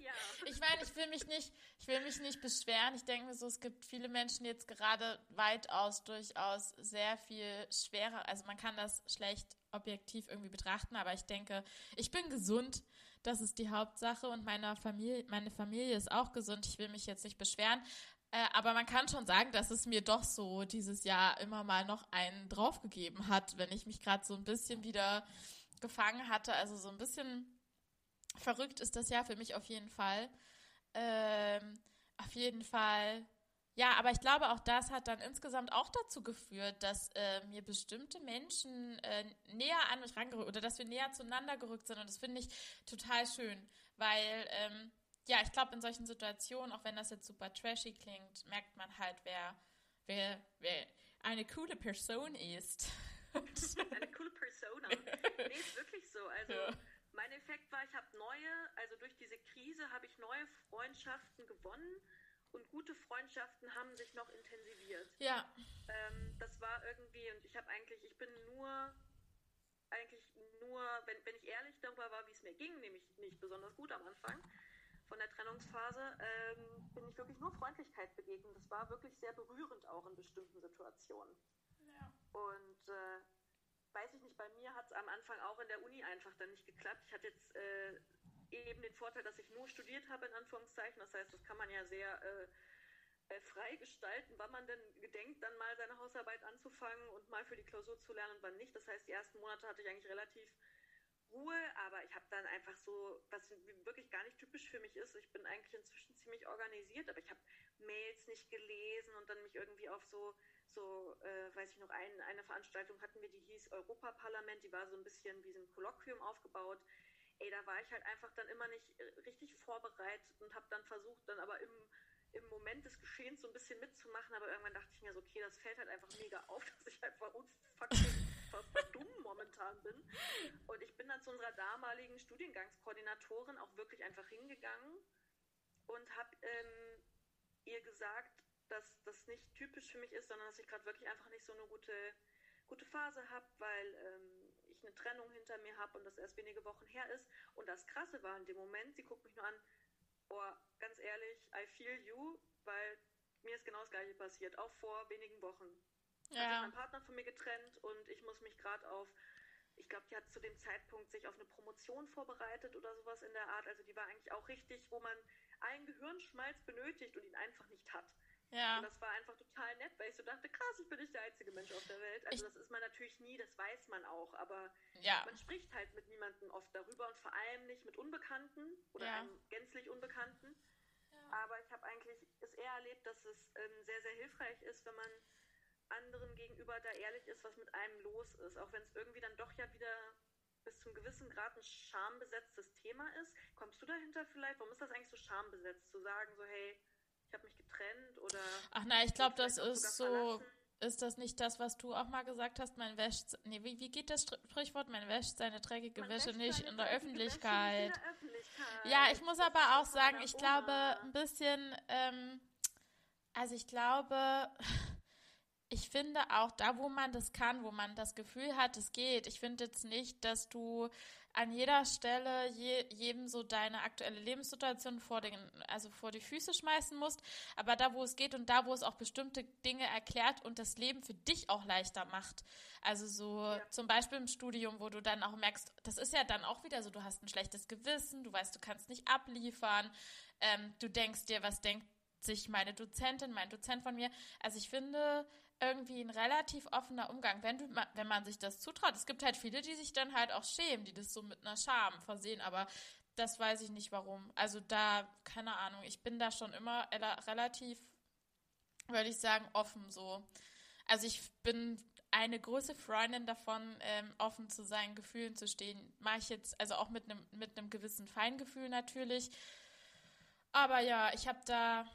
Jahr. Ich meine, ich will mich nicht, ich will mich nicht beschweren. Ich denke mir so, es gibt viele Menschen jetzt gerade weitaus durchaus sehr viel schwerer. Also man kann das schlecht objektiv irgendwie betrachten, aber ich denke, ich bin gesund. Das ist die Hauptsache und meine Familie, meine Familie ist auch gesund. Ich will mich jetzt nicht beschweren. Äh, aber man kann schon sagen, dass es mir doch so dieses Jahr immer mal noch einen draufgegeben hat, wenn ich mich gerade so ein bisschen wieder gefangen hatte. Also so ein bisschen verrückt ist das Jahr für mich auf jeden Fall. Ähm, auf jeden Fall. Ja, aber ich glaube, auch das hat dann insgesamt auch dazu geführt, dass äh, mir bestimmte Menschen äh, näher an mich rangerückt oder dass wir näher zueinander gerückt sind. Und das finde ich total schön, weil ähm, ja, ich glaube, in solchen Situationen, auch wenn das jetzt super trashy klingt, merkt man halt, wer, wer, wer eine coole Person ist. eine coole Persona. Nee, ist wirklich so. Also, ja. Mein Effekt war, ich habe neue, also durch diese Krise habe ich neue Freundschaften gewonnen und gute Freundschaften haben sich noch intensiviert. Ja. Ähm, das war irgendwie, und ich habe eigentlich, ich bin nur, eigentlich nur, wenn, wenn ich ehrlich darüber war, wie es mir ging, nämlich nicht besonders gut am Anfang, von der Trennungsphase, ähm, bin ich wirklich nur Freundlichkeit begegnet. Das war wirklich sehr berührend auch in bestimmten Situationen. Ja. Und äh, weiß ich nicht, bei mir hat es am Anfang auch in der Uni einfach dann nicht geklappt. Ich hatte jetzt äh, eben den Vorteil, dass ich nur studiert habe, in Anführungszeichen. Das heißt, das kann man ja sehr äh, äh, frei gestalten, wann man denn gedenkt, dann mal seine Hausarbeit anzufangen und mal für die Klausur zu lernen und wann nicht. Das heißt, die ersten Monate hatte ich eigentlich relativ Ruhe, aber ich habe dann einfach so, was wirklich gar nicht typisch für mich ist, ich bin eigentlich inzwischen ziemlich organisiert, aber ich habe Mails nicht gelesen und dann mich irgendwie auf so, so äh, weiß ich noch, ein, eine Veranstaltung hatten wir, die hieß Europaparlament, die war so ein bisschen wie so ein Kolloquium aufgebaut. Ey, da war ich halt einfach dann immer nicht äh, richtig vorbereitet und habe dann versucht, dann aber im im Moment des Geschehens so ein bisschen mitzumachen, aber irgendwann dachte ich mir so, okay, das fällt halt einfach mega auf, dass ich einfach unfassbar dumm momentan bin. Und ich bin dann zu unserer damaligen Studiengangskoordinatorin auch wirklich einfach hingegangen und habe ähm, ihr gesagt, dass das nicht typisch für mich ist, sondern dass ich gerade wirklich einfach nicht so eine gute, gute Phase habe, weil ähm, ich eine Trennung hinter mir habe und das erst wenige Wochen her ist. Und das Krasse war in dem Moment, sie guckt mich nur an, oh, ganz ehrlich, I feel you, weil mir ist genau das gleiche passiert, auch vor wenigen Wochen. Ja. Hat mein Partner von mir getrennt und ich muss mich gerade auf, ich glaube, die hat zu dem Zeitpunkt sich auf eine Promotion vorbereitet oder sowas in der Art. Also die war eigentlich auch richtig, wo man einen Gehirnschmalz benötigt und ihn einfach nicht hat. Ja. Und das war einfach total nett, weil ich so dachte, krass, ich bin nicht der einzige Mensch auf der Welt. Also ich, das ist man natürlich nie, das weiß man auch, aber ja. man spricht halt mit niemandem oft darüber und vor allem nicht mit Unbekannten oder ja. einem gänzlich Unbekannten. Aber ich habe eigentlich es eher erlebt, dass es ähm, sehr, sehr hilfreich ist, wenn man anderen gegenüber da ehrlich ist, was mit einem los ist. Auch wenn es irgendwie dann doch ja wieder bis zum gewissen Grad ein schambesetztes Thema ist. Kommst du dahinter vielleicht? Warum ist das eigentlich so schambesetzt, zu sagen, so hey, ich habe mich getrennt oder. Ach nein, ich glaube, das ist so. Verlassen. Ist das nicht das, was du auch mal gesagt hast? Man wäscht. Nee, wie, wie geht das Sprichwort? Man wäscht seine dreckige Wäsche nicht in der Öffentlichkeit. in der Öffentlichkeit. Ja, ich muss aber auch sagen, ich glaube, ein bisschen. Ähm, also, ich glaube. ich finde auch da, wo man das kann, wo man das Gefühl hat, es geht. Ich finde jetzt nicht, dass du an jeder Stelle je, jedem so deine aktuelle Lebenssituation vor den, also vor die Füße schmeißen musst, aber da, wo es geht und da, wo es auch bestimmte Dinge erklärt und das Leben für dich auch leichter macht. Also so ja. zum Beispiel im Studium, wo du dann auch merkst, das ist ja dann auch wieder so, du hast ein schlechtes Gewissen, du weißt, du kannst nicht abliefern, ähm, du denkst dir, was denkt sich meine Dozentin, mein Dozent von mir. Also ich finde, irgendwie ein relativ offener Umgang, wenn, du, wenn man sich das zutraut. Es gibt halt viele, die sich dann halt auch schämen, die das so mit einer Scham versehen, aber das weiß ich nicht warum. Also da, keine Ahnung, ich bin da schon immer relativ, würde ich sagen, offen so. Also ich bin eine große Freundin davon, ähm, offen zu seinen Gefühlen zu stehen. Mache ich jetzt, also auch mit einem mit einem gewissen Feingefühl natürlich. Aber ja, ich habe da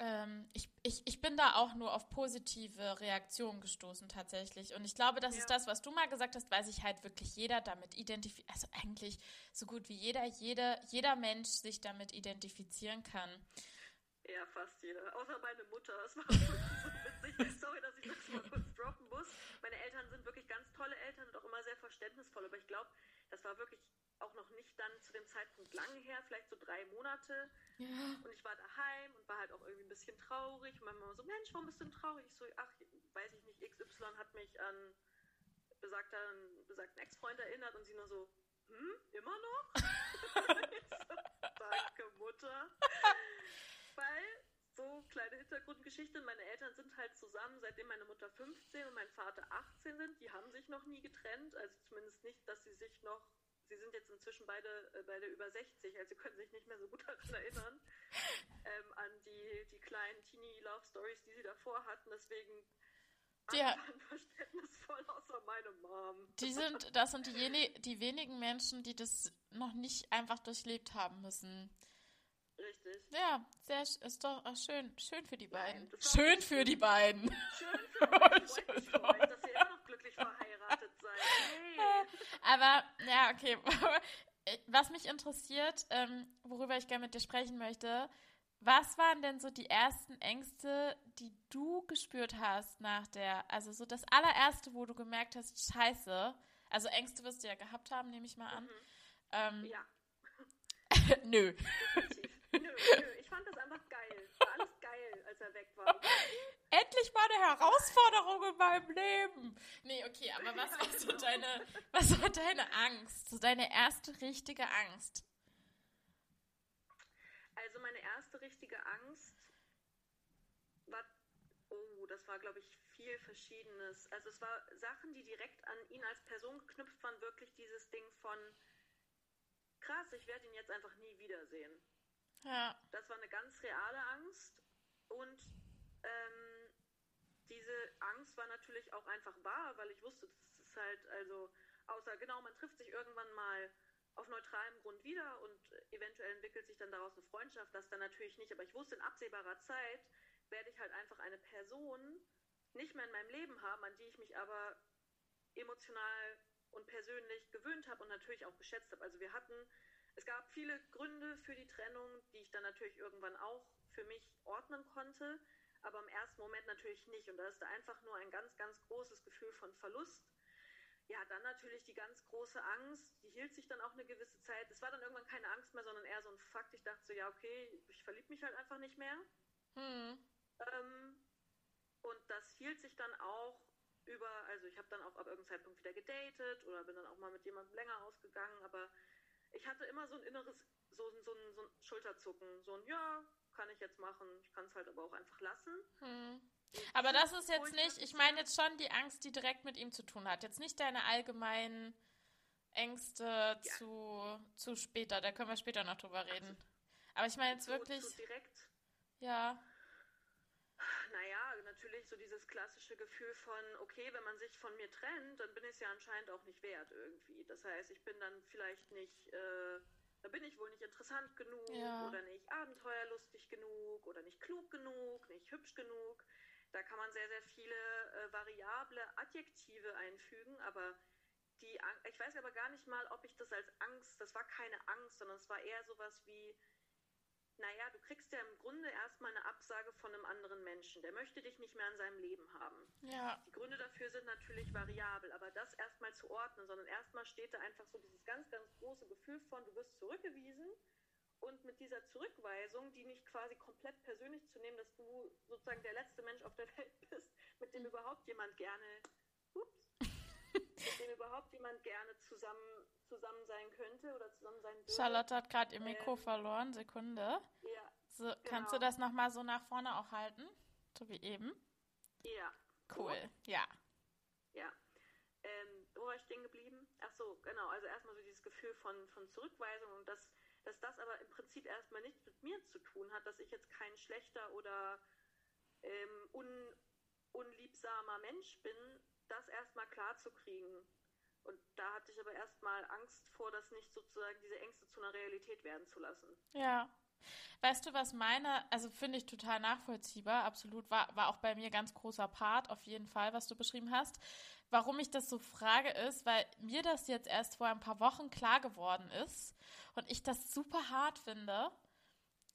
ähm, ich, ich, ich bin da auch nur auf positive Reaktionen gestoßen tatsächlich. Und ich glaube, das ja. ist das, was du mal gesagt hast, weil sich halt wirklich jeder damit identifiziert, also eigentlich so gut wie jeder, jede, jeder Mensch sich damit identifizieren kann. Ja, fast jeder. Außer meine Mutter. Das war so witzig. Sorry, dass ich das mal kurz droppen muss. Meine Eltern sind wirklich ganz tolle Eltern und auch immer sehr verständnisvoll. Aber ich glaube, das war wirklich auch noch nicht dann zu dem Zeitpunkt lange her, vielleicht so drei Monate. Ja. Und ich war daheim und war halt auch irgendwie ein bisschen traurig. Und meine Mama so, Mensch, warum bist du denn traurig? Ich so, ach, weiß ich nicht, XY hat mich an besagter, besagten Ex-Freund erinnert und sie nur so, hm, immer noch? so, danke, Mutter. Weil, so kleine Hintergrundgeschichte, meine Eltern sind halt zusammen, seitdem meine Mutter 15 und mein Vater 18 sind. Die haben sich noch nie getrennt, also zumindest nicht, dass sie sich noch sie sind jetzt inzwischen beide, äh, beide über 60, also können sich nicht mehr so gut daran erinnern, ähm, an die, die kleinen Teenie-Love-Stories, die sie davor hatten. Deswegen ja. verständnisvoll, außer meine Mom. Die sind, das sind die, die wenigen Menschen, die das noch nicht einfach durchlebt haben müssen. Richtig. Ja, sehr, ist doch schön, schön für die beiden. Nein, schön für die beiden. Schön für. Freut mich für euch, dass ihr immer noch glücklich verheiratet seid. Hey. Aber, ja, okay. Was mich interessiert, ähm, worüber ich gerne mit dir sprechen möchte, was waren denn so die ersten Ängste, die du gespürt hast nach der, also so das allererste, wo du gemerkt hast, scheiße, also Ängste wirst du ja gehabt haben, nehme ich mal an. Mhm. Ähm, ja. nö. Nö, nö, ich fand das einfach geil. War alles geil, als er weg war. Endlich mal eine Herausforderung in meinem Leben. Nee, okay, aber was war so deine, was war deine Angst? So deine erste richtige Angst? Also meine erste richtige Angst war, oh, das war, glaube ich, viel Verschiedenes. Also es war Sachen, die direkt an ihn als Person geknüpft waren, wirklich dieses Ding von, krass, ich werde ihn jetzt einfach nie wiedersehen. Ja. Das war eine ganz reale Angst und ähm, diese Angst war natürlich auch einfach wahr, weil ich wusste, das ist halt, also, außer genau, man trifft sich irgendwann mal auf neutralem Grund wieder und eventuell entwickelt sich dann daraus eine Freundschaft, das dann natürlich nicht, aber ich wusste, in absehbarer Zeit werde ich halt einfach eine Person nicht mehr in meinem Leben haben, an die ich mich aber emotional und persönlich gewöhnt habe und natürlich auch geschätzt habe. Also wir hatten es gab viele Gründe für die Trennung, die ich dann natürlich irgendwann auch für mich ordnen konnte, aber im ersten Moment natürlich nicht. Und da ist da einfach nur ein ganz, ganz großes Gefühl von Verlust. Ja, dann natürlich die ganz große Angst, die hielt sich dann auch eine gewisse Zeit. Es war dann irgendwann keine Angst mehr, sondern eher so ein Fakt. Ich dachte so, ja, okay, ich verliebe mich halt einfach nicht mehr. Hm. Ähm, und das hielt sich dann auch über, also ich habe dann auch ab irgendeinem Zeitpunkt wieder gedatet oder bin dann auch mal mit jemandem länger ausgegangen, aber ich hatte immer so ein inneres, so, so, ein, so ein Schulterzucken, so ein Ja, kann ich jetzt machen, ich kann es halt aber auch einfach lassen. Hm. Aber das ist jetzt nicht, ich meine jetzt schon die Angst, die direkt mit ihm zu tun hat. Jetzt nicht deine allgemeinen Ängste ja. zu, zu später, da können wir später noch drüber reden. Also, aber ich meine jetzt so, wirklich. So direkt. Ja. Naja, natürlich so dieses klassische Gefühl von, okay, wenn man sich von mir trennt, dann bin ich es ja anscheinend auch nicht wert irgendwie. Das heißt, ich bin dann vielleicht nicht, äh, dann bin ich wohl nicht interessant genug Ja. oder nicht abenteuerlustig genug oder nicht klug genug, nicht hübsch genug. Da kann man sehr, sehr viele äh, variable Adjektive einfügen, aber die, ich weiß aber gar nicht mal, ob ich das als Angst, das war keine Angst, sondern es war eher sowas wie, naja, du kriegst ja im Grunde erstmal eine Absage von einem anderen Menschen. Der möchte dich nicht mehr in seinem Leben haben. Ja. Die Gründe dafür sind natürlich variabel, aber das erstmal zu ordnen, sondern erstmal steht da einfach so dieses ganz, ganz große Gefühl von, du wirst zurückgewiesen und mit dieser Zurückweisung, die nicht quasi komplett persönlich zu nehmen, dass du sozusagen der letzte Mensch auf der Welt bist, mit dem überhaupt jemand gerne, ups, mit dem überhaupt jemand gerne zusammen, zusammen sein könnte oder zusammen sein würde. Charlotte hat gerade ihr Mikro Ähm, verloren. Sekunde. Ja, So, Kannst du genau. das nochmal so nach vorne auch halten? So wie eben. ja. Cool. Ja. Ja. Ähm, wo war ich stehen geblieben? Ach so, genau. Also erstmal so dieses Gefühl von, von Zurückweisung und dass, dass das aber im Prinzip erstmal nichts mit mir zu tun hat, dass ich jetzt kein schlechter oder ähm, un, unliebsamer Mensch bin, das erstmal klar zu kriegen. Und da hatte ich aber erstmal Angst vor, das nicht sozusagen diese Ängste zu einer Realität werden zu lassen. Ja. Weißt du, was meine, also finde ich total nachvollziehbar, absolut, war, war auch bei mir ganz großer Part, auf jeden Fall, was du beschrieben hast. Warum ich das so frage, ist, weil mir das jetzt erst vor ein paar Wochen klar geworden ist und ich das super hart finde,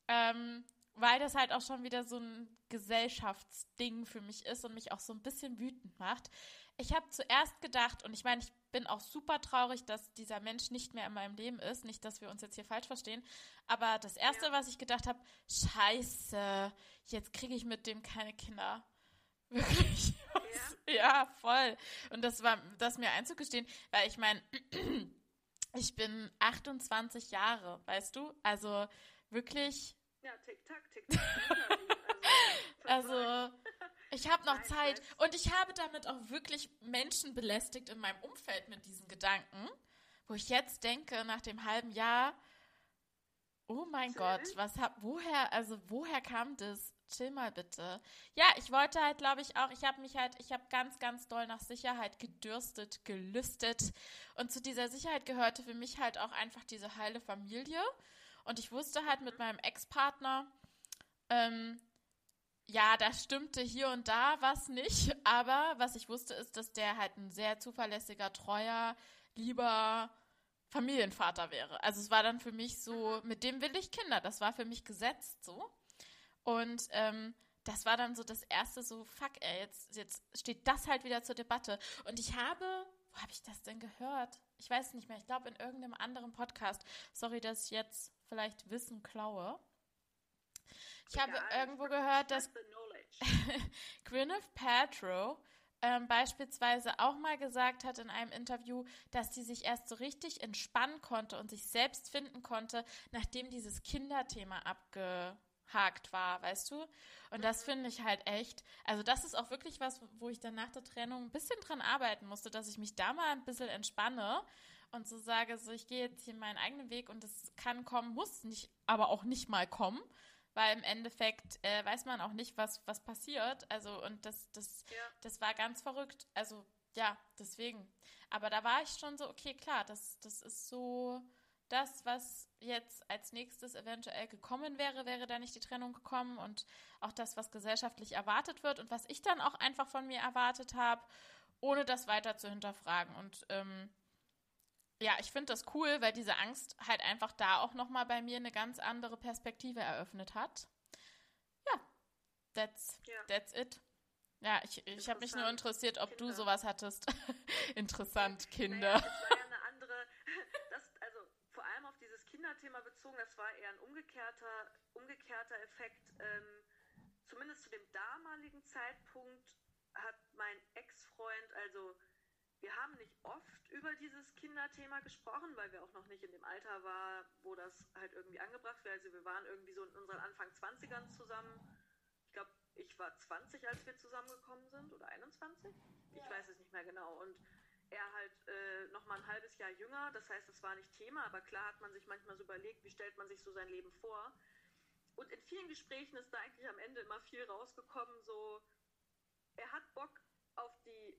ähm, weil das halt auch schon wieder so ein Gesellschaftsding für mich ist und mich auch so ein bisschen wütend macht. Ich habe zuerst gedacht, und ich meine, ich bin auch super traurig, dass dieser Mensch nicht mehr in meinem Leben ist. Nicht, dass wir uns jetzt hier falsch verstehen. Aber das Erste, Ja. was ich gedacht habe, scheiße, jetzt kriege ich mit dem keine Kinder. Wirklich. Was? Ja, voll. Und das war das mir einzugestehen, weil ich meine, ich bin 28 Jahre, weißt du? Also wirklich, Ja, tick-tack, tick-tack. also, also ich habe noch Zeit und ich habe damit auch wirklich Menschen belästigt in meinem Umfeld mit diesen Gedanken, wo ich jetzt denke, nach dem halben Jahr, oh mein Chill. Gott, was hab, woher, also woher kam das? Chill mal bitte. Ja, ich wollte halt, glaube ich, auch, ich habe mich halt, ich habe ganz, ganz doll nach Sicherheit gedürstet, gelüstet. Und zu dieser Sicherheit gehörte für mich halt auch einfach diese heile Familie. Und ich wusste halt mit meinem Ex-Partner, ähm, ja, da stimmte hier und da was nicht, aber was ich wusste, ist, dass der halt ein sehr zuverlässiger, treuer, lieber Familienvater wäre. Also es war dann für mich so, mit dem will ich Kinder. Das war für mich gesetzt so. Und ähm, das war dann so das erste so, fuck, ey, jetzt, jetzt steht das halt wieder zur Debatte. Und ich habe, wo habe ich das denn gehört? Ich weiß es nicht mehr. Ich glaube in irgendeinem anderen Podcast. Sorry, dass ich jetzt vielleicht Wissen klaue. Ich habe irgendwo gehört, dass. Gwyneth Paltrow ähm, beispielsweise auch mal gesagt hat in einem Interview, dass sie sich erst so richtig entspannen konnte und sich selbst finden konnte, nachdem dieses Kinderthema abgehakt war, weißt du? Und das finde ich halt echt, also das ist auch wirklich was, wo ich dann nach der Trennung ein bisschen dran arbeiten musste, dass ich mich da mal ein bisschen entspanne und so sage, so ich gehe jetzt hier meinen eigenen Weg und es kann kommen, muss nicht, aber auch nicht mal kommen weil im Endeffekt äh, weiß man auch nicht, was, was passiert. Also, und das, das, Ja. das war ganz verrückt. Also, ja, deswegen. Aber da war ich schon so, okay, klar, das, das ist so das, was jetzt als nächstes eventuell gekommen wäre, wäre da nicht die Trennung gekommen und auch das, was gesellschaftlich erwartet wird und was ich dann auch einfach von mir erwartet habe, ohne das weiter zu hinterfragen. Und ähm, ja, ich finde das cool, weil diese Angst halt einfach da auch nochmal bei mir eine ganz andere Perspektive eröffnet hat. Ja, that's, Ja. that's it. Ja, ich, ich habe mich nur interessiert, ob du Kinder. sowas hattest. Interessant, Kinder. Naja, es war ja eine andere, das, also vor allem auf dieses Kinderthema bezogen, das war eher ein umgekehrter, umgekehrter Effekt. Ähm, zumindest zu dem damaligen Zeitpunkt hat mein Ex-Freund, also wir haben nicht oft über dieses Kinderthema gesprochen, weil wir auch noch nicht in dem Alter war, wo das halt irgendwie angebracht wäre. Also wir waren irgendwie so in unseren Anfang 20ern zusammen. Ich glaube, ich war 20, als wir zusammengekommen sind, oder 21? Ich weiß es nicht mehr genau. Und er halt äh, noch mal ein halbes Jahr jünger. Das heißt, es war nicht Thema, aber klar hat man sich manchmal so überlegt, wie stellt man sich so sein Leben vor. Und in vielen Gesprächen ist da eigentlich am Ende immer viel rausgekommen, so er hat Bock auf die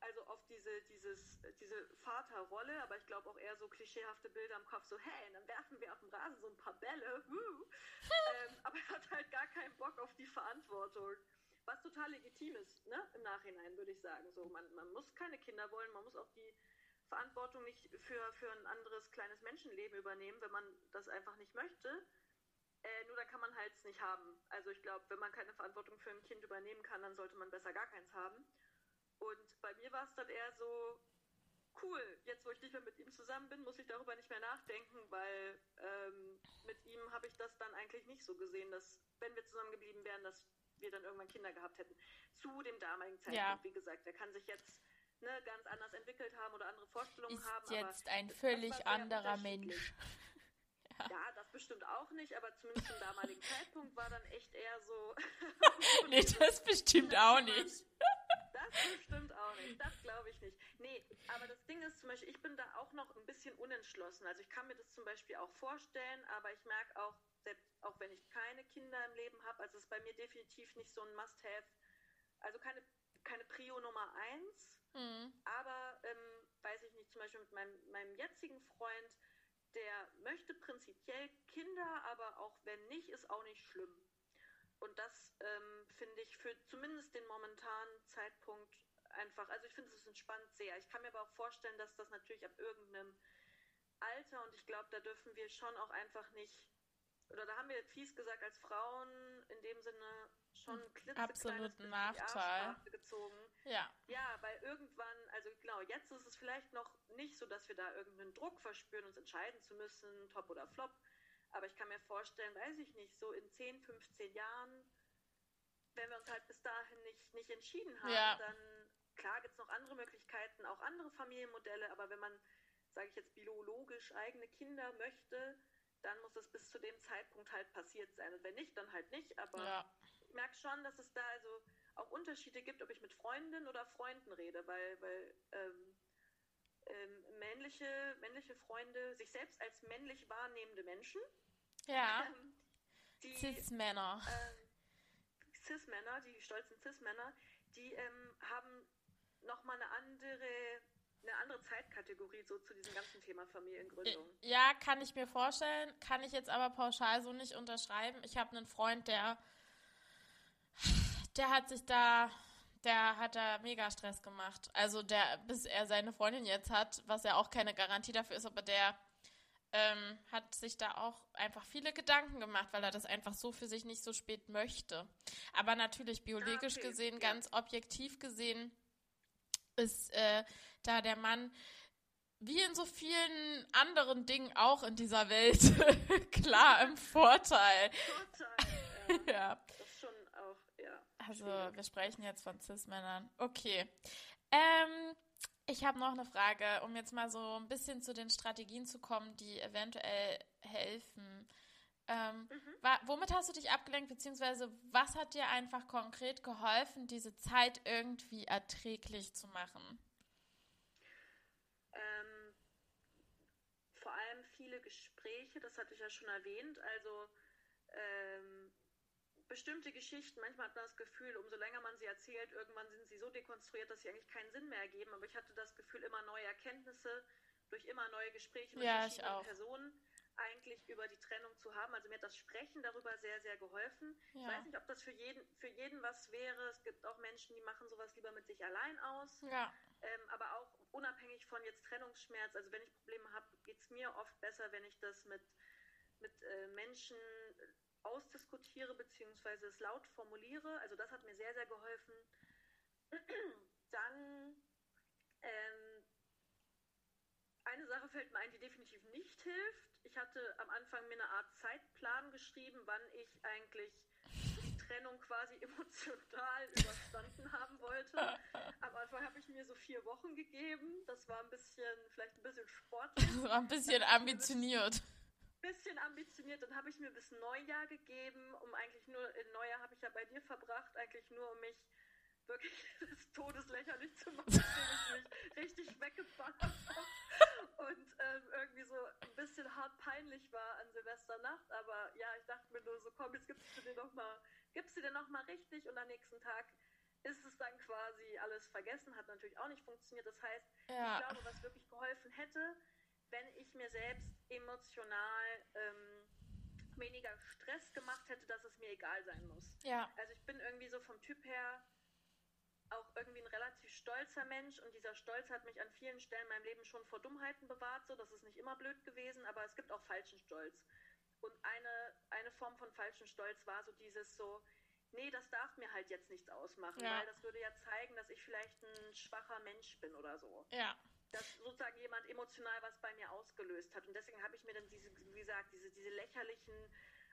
also oft diese, dieses, diese Vaterrolle, aber ich glaube auch eher so klischeehafte Bilder im Kopf, so hey, dann werfen wir auf dem Rasen so ein paar Bälle, ähm, aber er hat halt gar keinen Bock auf die Verantwortung. Was total legitim ist, ne? Im Nachhinein würde ich sagen. So, man, man muss keine Kinder wollen, man muss auch die Verantwortung nicht für, für ein anderes kleines Menschenleben übernehmen, wenn man das einfach nicht möchte. Äh, nur dann kann man halt es nicht haben. Also ich glaube, wenn man keine Verantwortung für ein Kind übernehmen kann, dann sollte man besser gar keins haben. Und bei mir war es dann eher so, cool, jetzt wo ich nicht mehr mit ihm zusammen bin, muss ich darüber nicht mehr nachdenken, weil ähm, mit ihm habe ich das dann eigentlich nicht so gesehen, dass wenn wir zusammen geblieben wären, dass wir dann irgendwann Kinder gehabt hätten. Zu dem damaligen Zeitpunkt, ja. wie gesagt, der kann sich jetzt ne, ganz anders entwickelt haben oder andere Vorstellungen ist haben. Ist jetzt ein völlig anderer Mensch. Ja. ja. das bestimmt auch nicht, aber zumindest zum damaligen Zeitpunkt war dann echt eher so. nee, das bestimmt auch nicht. Das bestimmt auch nicht, das glaube ich nicht. Nee, aber das Ding ist zum Beispiel, ich bin da auch noch ein bisschen unentschlossen. Also ich kann mir das zum Beispiel auch vorstellen, aber ich merke auch, selbst auch wenn ich keine Kinder im Leben habe, also es ist bei mir definitiv nicht so ein Must-Have, also keine, keine Prio Nummer eins, mhm. aber ähm, weiß ich nicht, zum Beispiel mit meinem, meinem jetzigen Freund, der möchte prinzipiell Kinder, aber auch wenn nicht, ist auch nicht schlimm. Und das ähm, finde ich für zumindest den momentanen Zeitpunkt einfach, also ich finde es entspannt sehr. Ich kann mir aber auch vorstellen, dass das natürlich ab irgendeinem Alter und ich glaube, da dürfen wir schon auch einfach nicht, oder da haben wir fies gesagt, als Frauen in dem Sinne schon absoluten Nachteil gezogen. Ja. Ja, weil irgendwann, also genau, jetzt ist es vielleicht noch nicht so, dass wir da irgendeinen Druck verspüren, uns entscheiden zu müssen, top oder flop. Aber ich kann mir vorstellen, weiß ich nicht, so in 10, 15 Jahren, wenn wir uns halt bis dahin nicht, nicht entschieden haben, ja. dann klar gibt es noch andere Möglichkeiten, auch andere Familienmodelle, aber wenn man, sage ich jetzt, biologisch eigene Kinder möchte, dann muss es bis zu dem Zeitpunkt halt passiert sein. Und wenn nicht, dann halt nicht. Aber ja. ich merke schon, dass es da also auch Unterschiede gibt, ob ich mit Freundinnen oder Freunden rede, weil, weil ähm, ähm, männliche, männliche Freunde, sich selbst als männlich wahrnehmende Menschen. Ja. Ähm, die, Cis-Männer. Ähm, Cis-Männer, die stolzen Cis-Männer, die ähm, haben nochmal eine andere eine andere Zeitkategorie so zu diesem ganzen Thema Familiengründung. Ja, kann ich mir vorstellen, kann ich jetzt aber pauschal so nicht unterschreiben. Ich habe einen Freund, der der hat sich da der hat da mega Stress gemacht. Also der, bis er seine Freundin jetzt hat, was ja auch keine Garantie dafür ist, aber der ähm, hat sich da auch einfach viele Gedanken gemacht, weil er das einfach so für sich nicht so spät möchte. Aber natürlich biologisch okay, gesehen, ja. ganz objektiv gesehen, ist äh, da der Mann wie in so vielen anderen Dingen auch in dieser Welt klar im Vorteil. Vorteil, ja. ja. Das ist schon auch, ja. Also, wir sprechen jetzt von Cis-Männern. Okay. Ähm, ich habe noch eine Frage, um jetzt mal so ein bisschen zu den Strategien zu kommen, die eventuell helfen. Ähm, mhm. womit hast du dich abgelenkt, beziehungsweise was hat dir einfach konkret geholfen, diese Zeit irgendwie erträglich zu machen? Ähm, vor allem viele Gespräche, das hatte ich ja schon erwähnt. Also ähm, bestimmte Geschichten, manchmal hat man das Gefühl, umso länger man sie erzählt, irgendwann sind sie so dekonstruiert, dass sie eigentlich keinen Sinn mehr ergeben. Aber ich hatte das Gefühl, immer neue Erkenntnisse durch immer neue Gespräche mit ja, verschiedenen Personen eigentlich über die Trennung zu haben. Also mir hat das Sprechen darüber sehr, sehr geholfen. Ja. Ich weiß nicht, ob das für jeden, für jeden was wäre. Es gibt auch Menschen, die machen sowas lieber mit sich allein aus. Ja. Ähm, aber auch unabhängig von jetzt Trennungsschmerz. Also wenn ich Probleme habe, geht es mir oft besser, wenn ich das mit, mit äh, Menschen ausdiskutiere bzw. es laut formuliere. Also das hat mir sehr, sehr geholfen. Dann ähm, eine Sache fällt mir ein, die definitiv nicht hilft ich hatte am Anfang mir eine Art Zeitplan geschrieben, wann ich eigentlich die Trennung quasi emotional überstanden haben wollte. Am Anfang habe ich mir so vier Wochen gegeben. Das war ein bisschen, vielleicht ein bisschen sportlich. Das war ein bisschen ambitioniert. Bisschen ambitioniert. Dann habe ich mir bis Neujahr gegeben, um eigentlich nur, in Neujahr habe ich ja bei dir verbracht, eigentlich nur um mich wirklich des Todes lächerlich zu machen, indem ich mich richtig weggeballert habe und ähm, irgendwie so ein bisschen hart peinlich war an Silvesternacht. Aber ja, ich dachte mir nur so, komm, jetzt gibst du dir noch mal, gibst du dir noch mal richtig und am nächsten Tag ist es dann quasi alles vergessen, hat natürlich auch nicht funktioniert. Das heißt, Ja. ich glaube, was wirklich geholfen hätte, wenn ich mir selbst emotional ähm, weniger Stress gemacht hätte, dass es mir egal sein muss. Ja. Also ich bin irgendwie so vom Typ her auch irgendwie ein relativ stolzer Mensch und dieser Stolz hat mich an vielen Stellen in meinem Leben schon vor Dummheiten bewahrt. So, das ist nicht immer blöd gewesen, aber es gibt auch falschen Stolz. Und eine, eine Form von falschen Stolz war so dieses so, nee, das darf mir halt jetzt nichts ausmachen, Ja. weil das würde ja zeigen, dass ich vielleicht ein schwacher Mensch bin oder so. Ja. Dass sozusagen jemand emotional was bei mir ausgelöst hat. Und deswegen habe ich mir dann diese, wie gesagt, diese, diese lächerlichen,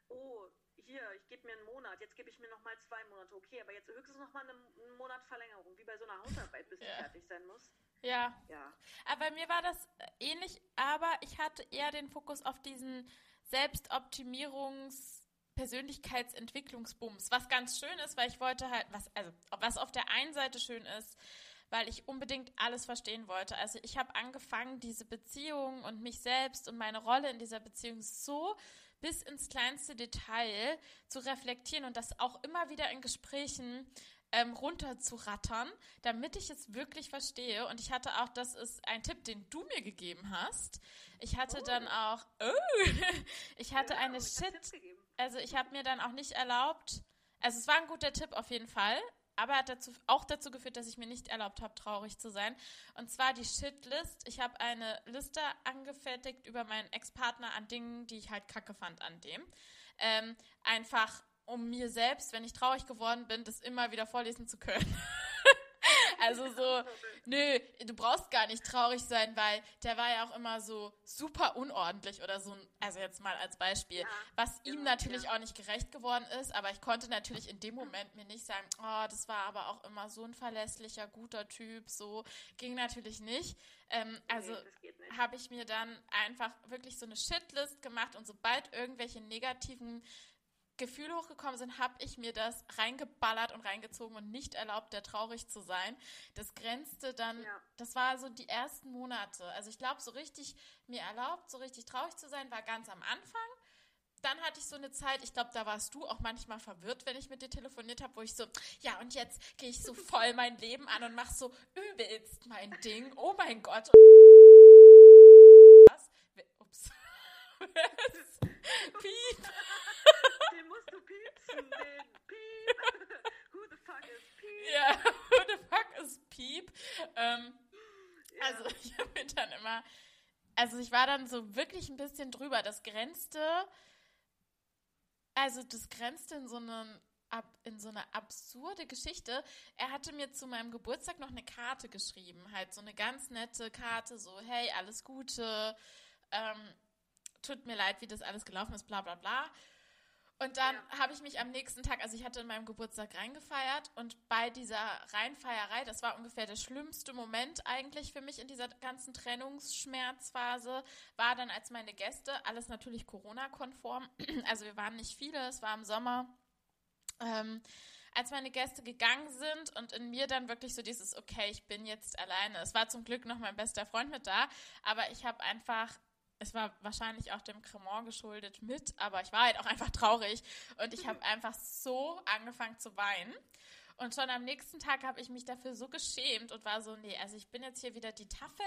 oh, hier, ich gebe mir einen Monat, jetzt gebe ich mir nochmal zwei Monate, okay, aber jetzt höchstens nochmal eine, einen Monat Verlängerung, wie bei so einer Hausarbeit, bis die Ja. fertig sein muss. Ja. Ja. Aber bei mir war das äh, ähnlich, aber ich hatte eher den Fokus auf diesen Selbstoptimierungs- Persönlichkeitsentwicklungsbums, was ganz schön ist, weil ich wollte halt, was, also, was auf der einen Seite schön ist, weil ich unbedingt alles verstehen wollte. Also ich habe angefangen, diese Beziehung und mich selbst und meine Rolle in dieser Beziehung so bis ins kleinste Detail zu reflektieren und das auch immer wieder in Gesprächen ähm, runterzurattern, damit ich es wirklich verstehe. Und ich hatte auch, das ist ein Tipp, den du mir gegeben hast. Ich hatte Oh. dann auch, oh, ich hatte ja, eine Shit, also ich habe mir dann auch nicht erlaubt, also es war ein guter Tipp auf jeden Fall, aber er hat dazu, auch dazu geführt, dass ich mir nicht erlaubt habe, traurig zu sein. Und zwar die Shitlist. Ich habe eine Liste angefertigt über meinen Ex-Partner an Dingen, die ich halt kacke fand an dem. Ähm, einfach um mir selbst, wenn ich traurig geworden bin, das immer wieder vorlesen zu können. also so, nö, du brauchst gar nicht traurig sein, weil der war ja auch immer so super unordentlich oder so, also jetzt mal als Beispiel, Ja, was ihm genau, natürlich ja. auch nicht gerecht geworden ist, aber ich konnte natürlich in dem Moment mir nicht sagen, oh, das war aber auch immer so ein verlässlicher, guter Typ, so ging natürlich nicht. Ähm, also nee, habe ich mir dann einfach wirklich so eine Shitlist gemacht und sobald irgendwelche negativen Gefühle hochgekommen sind, habe ich mir das reingeballert und reingezogen und nicht erlaubt, der traurig zu sein. Das grenzte dann, Ja. das war so die ersten Monate. Also ich glaube, so richtig mir erlaubt, so richtig traurig zu sein, war ganz am Anfang. Dann hatte ich so eine Zeit, ich glaube, da warst du auch manchmal verwirrt, wenn ich mit dir telefoniert habe, wo ich so, ja, und jetzt gehe ich so voll mein Leben an und mach so übelst mein Ding. Oh mein Gott. Was? Wer- Ups. Piep. Den musst du piepsen, den Piep. Who the fuck is Piep? Ja, who the fuck is Piep? Ähm, Ja. Also ich habe mir dann immer, also ich war dann so wirklich ein bisschen drüber. Das grenzte, also das grenzte in so einen ab, in so eine absurde Geschichte. Er hatte mir zu meinem Geburtstag noch eine Karte geschrieben, halt so eine ganz nette Karte, so hey, alles Gute, ähm, tut mir leid, wie das alles gelaufen ist, bla bla bla. Und dann Ja. habe ich mich am nächsten Tag, also ich hatte in meinem Geburtstag reingefeiert und bei dieser Reinfeierei, das war ungefähr der schlimmste Moment eigentlich für mich in dieser ganzen Trennungsschmerzphase, war dann als meine Gäste, alles natürlich Corona-konform, also wir waren nicht viele, es war im Sommer, ähm, als meine Gäste gegangen sind und in mir dann wirklich so dieses, okay, ich bin jetzt alleine. Es war zum Glück noch mein bester Freund mit da, aber ich habe einfach, es war wahrscheinlich auch dem Cremant geschuldet mit, aber ich war halt auch einfach traurig und ich habe einfach so angefangen zu weinen. Und schon am nächsten Tag habe ich mich dafür so geschämt und war so, nee, also ich bin jetzt hier wieder die taffe,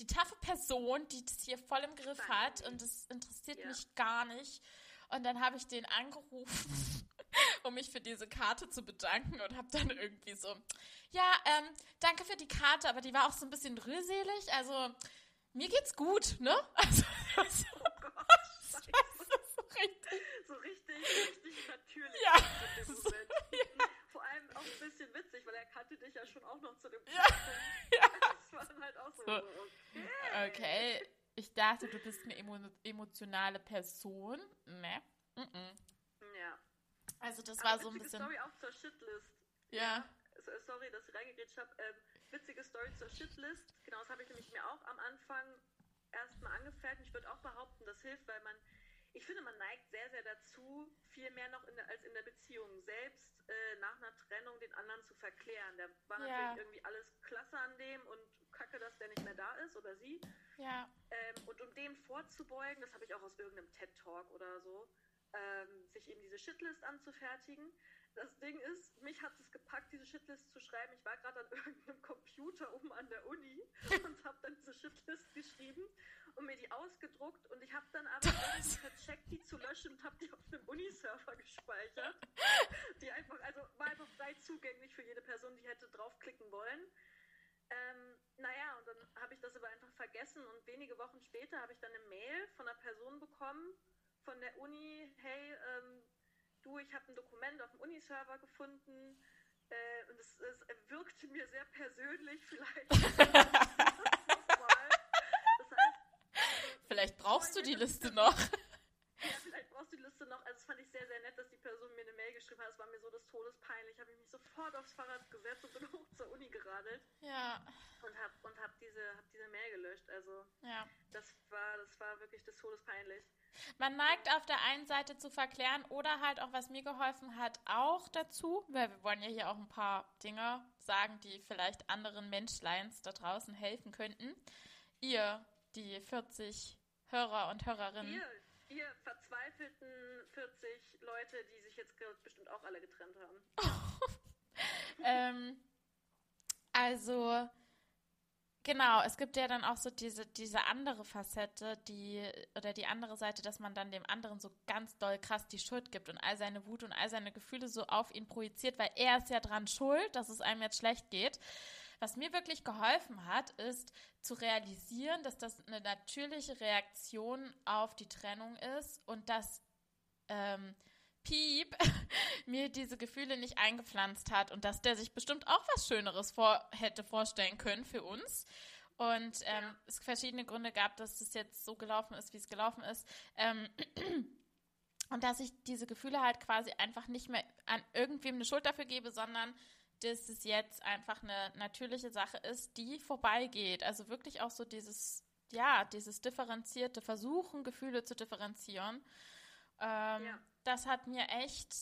die taffe Person, die das hier voll im Griff hat und das interessiert Ja. mich gar nicht. Und dann habe ich den angerufen, um mich für diese Karte zu bedanken und habe dann irgendwie so, ja, ähm, danke für die Karte, aber die war auch so ein bisschen rührselig. Also mir geht's gut, ne? Also, so, Oh Gott, das scheiße. so richtig. so richtig, richtig natürlich Ja, so, Moment. Vor allem auch ein bisschen witzig, weil er kannte dich ja schon auch noch zu dem Ja, Zeitpunkt. ja. Das war dann halt auch so. So. Okay. Okay, ich dachte, du bist eine emo emotionale Person. Ne? Mm -mm. Ja. Also das Aber war so ein bisschen. Story auch zur Shitlist. Ja. So- Sorry, dass ich reingegrätscht habe. Ähm, witzige Story zur Shitlist. Genau, das habe ich nämlich mir auch am Anfang erstmal angefertigt. Ich würde auch behaupten, das hilft, weil man, ich finde, man neigt sehr, sehr dazu, viel mehr noch in der, als in der Beziehung selbst äh, nach einer Trennung den anderen zu verklären. Da war Ja. natürlich irgendwie alles klasse an dem und kacke, dass der nicht mehr da ist oder sie. Ja. Ähm, und um dem vorzubeugen, das habe ich auch aus irgendeinem TED-Talk oder so, ähm, sich eben diese Shitlist anzufertigen, das Ding ist, mich hat es gepackt, diese Shitlist zu schreiben. Ich war gerade an irgendeinem Computer oben an der Uni und habe dann diese Shitlist geschrieben und mir die ausgedruckt und ich habe dann aber vercheckt, die zu löschen und habe die auf einem Uniserver gespeichert. Die einfach, also war einfach frei zugänglich für jede Person, die hätte draufklicken wollen. Ähm, naja, und dann habe ich das aber einfach vergessen und wenige Wochen später habe ich dann eine Mail von einer Person bekommen, von der Uni, hey, ähm, du, ich habe ein Dokument auf dem Uniserver gefunden äh, und es, es, wirkte mir sehr persönlich, vielleicht. das heißt, vielleicht brauchst du die Liste noch. Liste noch. Also, das fand ich sehr, sehr nett, dass die Person mir eine Mail geschrieben hat. Es war mir so des Todes peinlich. Habe ich mich sofort aufs Fahrrad gesetzt und bin hoch zur Uni geradelt. Ja. Und habe und hab diese, hab diese Mail gelöscht. Also, ja. das, war, das war wirklich des Todes peinlich. Man neigt auf der einen Seite zu verklären oder halt auch, was mir geholfen hat, auch dazu, weil wir wollen ja hier auch ein paar Dinge sagen, die vielleicht anderen Menschleins da draußen helfen könnten. Ihr, die 40 Hörer und Hörerinnen. Ihr, ihr verzweifelten 40 Leute, die sich jetzt bestimmt auch alle getrennt haben. ähm, also Genau, es gibt ja dann auch so diese, diese andere Facette, die, oder die andere Seite, dass man dann dem anderen so ganz doll krass die Schuld gibt und all seine Wut und all seine Gefühle so auf ihn projiziert, weil er ist ja dran schuld, dass es einem jetzt schlecht geht. Was mir wirklich geholfen hat, ist zu realisieren, dass das eine natürliche Reaktion auf die Trennung ist und dass ähm, Piep mir diese Gefühle nicht eingepflanzt hat und dass der sich bestimmt auch was Schöneres vor, hätte vorstellen können für uns. Und ähm, ja. es verschiedene Gründe gab, dass es jetzt so gelaufen ist, wie es gelaufen ist. Ähm, und dass ich diese Gefühle halt quasi einfach nicht mehr an irgendwem eine Schuld dafür gebe, sondern dass es jetzt einfach eine natürliche Sache ist, die vorbeigeht. Also wirklich auch so dieses, ja, dieses differenzierte Versuchen, Gefühle zu differenzieren. Ähm, ja das hat mir echt,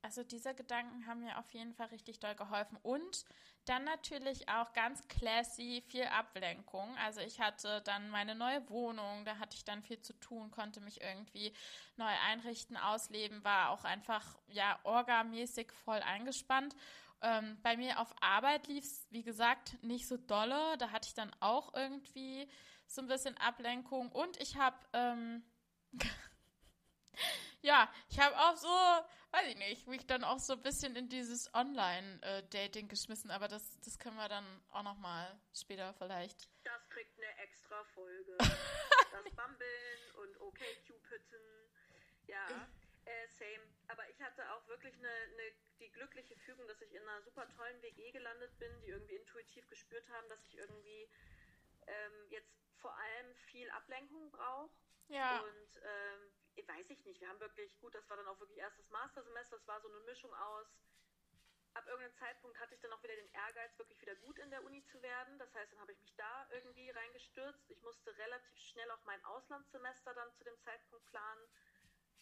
also diese Gedanken haben mir auf jeden Fall richtig doll geholfen. Und dann natürlich auch ganz classy viel Ablenkung. Also ich hatte dann meine neue Wohnung, da hatte ich dann viel zu tun, konnte mich irgendwie neu einrichten, ausleben, war auch einfach ja orgamäßig voll eingespannt. Ähm, bei mir auf Arbeit lief es, wie gesagt, nicht so dolle. Da hatte ich dann auch irgendwie so ein bisschen Ablenkung. Und ich habe ähm, ja, ich habe auch so, weiß ich nicht, mich dann auch so ein bisschen in dieses Online-Dating geschmissen, aber das, das können wir dann auch nochmal später vielleicht. Das kriegt eine extra Folge. das Bumbeln und okay Cupidon. Ja, äh, same. Aber ich hatte auch wirklich eine, eine, die glückliche Fügung, dass ich in einer super tollen WG gelandet bin, die irgendwie intuitiv gespürt haben, dass ich irgendwie ähm, jetzt vor allem viel Ablenkung brauche. Ja. Und ähm, weiß ich nicht, wir haben wirklich, gut, das war dann auch wirklich erstes Mastersemester, das war so eine Mischung aus, ab irgendeinem Zeitpunkt hatte ich dann auch wieder den Ehrgeiz, wirklich wieder gut in der Uni zu werden. Das heißt, dann habe ich mich da irgendwie reingestürzt. Ich musste relativ schnell auch mein Auslandssemester dann zu dem Zeitpunkt planen,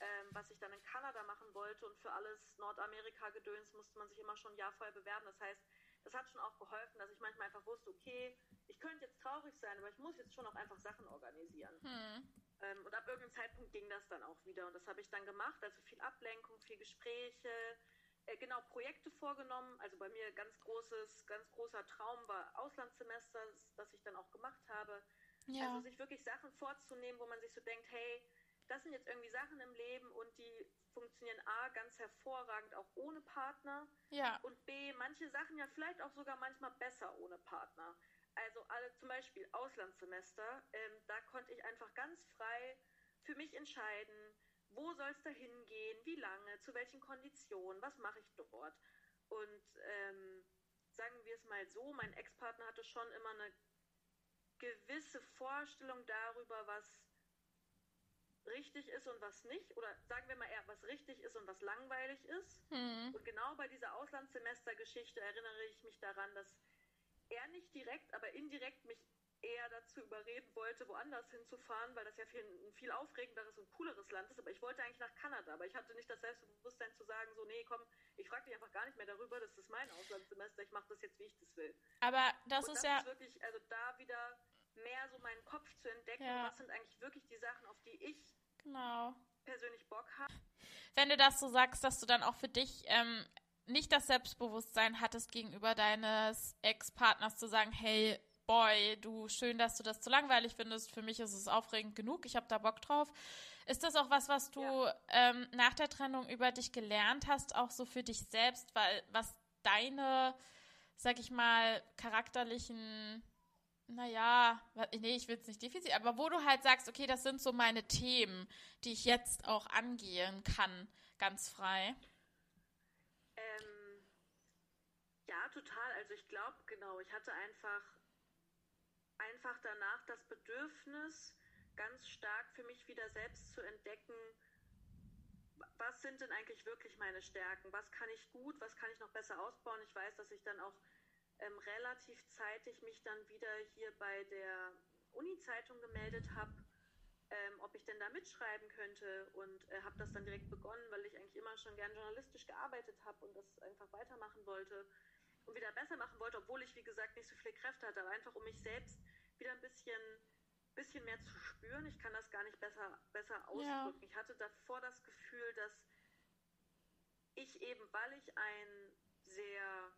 ähm, was ich dann in Kanada machen wollte. Und für alles Nordamerika-Gedöns musste man sich immer schon ein Jahr vorher bewerben. Das heißt, das hat schon auch geholfen, dass ich manchmal einfach wusste, okay, ich könnte jetzt traurig sein, aber ich muss jetzt schon auch einfach Sachen organisieren. Hm. Ähm, und ab irgendeinem Zeitpunkt ging das dann auch wieder. Und das habe ich dann gemacht. Also viel Ablenkung, viel Gespräche, äh, genau Projekte vorgenommen. Also bei mir ganz großes, ganz großer Traum war Auslandssemester, das ich dann auch gemacht habe. Ja. Also sich wirklich Sachen vorzunehmen, wo man sich so denkt, hey, das sind jetzt irgendwie Sachen im Leben und die funktionieren A ganz hervorragend auch ohne Partner. Ja. Und B, manche Sachen ja vielleicht auch sogar manchmal besser ohne Partner. Also alle zum Beispiel Auslandssemester, ähm, da konnte ich einfach ganz frei für mich entscheiden, wo soll es da hingehen, wie lange, zu welchen Konditionen, was mache ich dort. Und ähm, sagen wir es mal so, mein Ex-Partner hatte schon immer eine gewisse Vorstellung darüber, was richtig ist und was nicht. Oder sagen wir mal eher, was richtig ist und was langweilig ist. Mhm. Und genau bei dieser Auslandssemestergeschichte erinnere ich mich daran, dass er nicht direkt, aber indirekt mich eher dazu überreden wollte, woanders hinzufahren, weil das ja viel, ein viel aufregenderes und cooleres Land ist. Aber ich wollte eigentlich nach Kanada, aber ich hatte nicht das Selbstbewusstsein zu sagen, so, nee, komm, ich frage dich einfach gar nicht mehr darüber, das ist mein Auslandssemester, ich mache das jetzt, wie ich das will. Aber das und ist das ja... Ist wirklich, also da wieder mehr so meinen Kopf zu entdecken, ja. was sind eigentlich wirklich die Sachen, auf die ich genau. persönlich Bock habe. Wenn du das so sagst, dass du dann auch für dich ähm, nicht das Selbstbewusstsein hattest gegenüber deines Ex-Partners zu sagen, hey, Boy, du, schön, dass du das zu langweilig findest. Für mich ist es aufregend genug. Ich habe da Bock drauf. Ist das auch was, was du ja. ähm, nach der Trennung über dich gelernt hast, auch so für dich selbst, weil was deine, sag ich mal, charakterlichen, naja, nee, ich will es nicht definitiv, aber wo du halt sagst, okay, das sind so meine Themen, die ich jetzt auch angehen kann, ganz frei. Ähm, ja, total. Also ich glaube, genau, ich hatte einfach, einfach danach das Bedürfnis, ganz stark für mich wieder selbst zu entdecken, was sind denn eigentlich wirklich meine Stärken? Was kann ich gut? Was kann ich noch besser ausbauen? Ich weiß, dass ich dann auch ähm, relativ zeitig mich dann wieder hier bei der Uni-Zeitung gemeldet habe, ähm, ob ich denn da mitschreiben könnte und äh, habe das dann direkt begonnen, weil ich eigentlich immer schon gern journalistisch gearbeitet habe und das einfach weitermachen wollte und wieder besser machen wollte, obwohl ich, wie gesagt, nicht so viele Kräfte hatte, aber einfach um mich selbst wieder ein bisschen bisschen mehr zu spüren. Ich kann das gar nicht besser, besser ausdrücken. Ja. Ich hatte davor das Gefühl, dass ich eben, weil ich einen sehr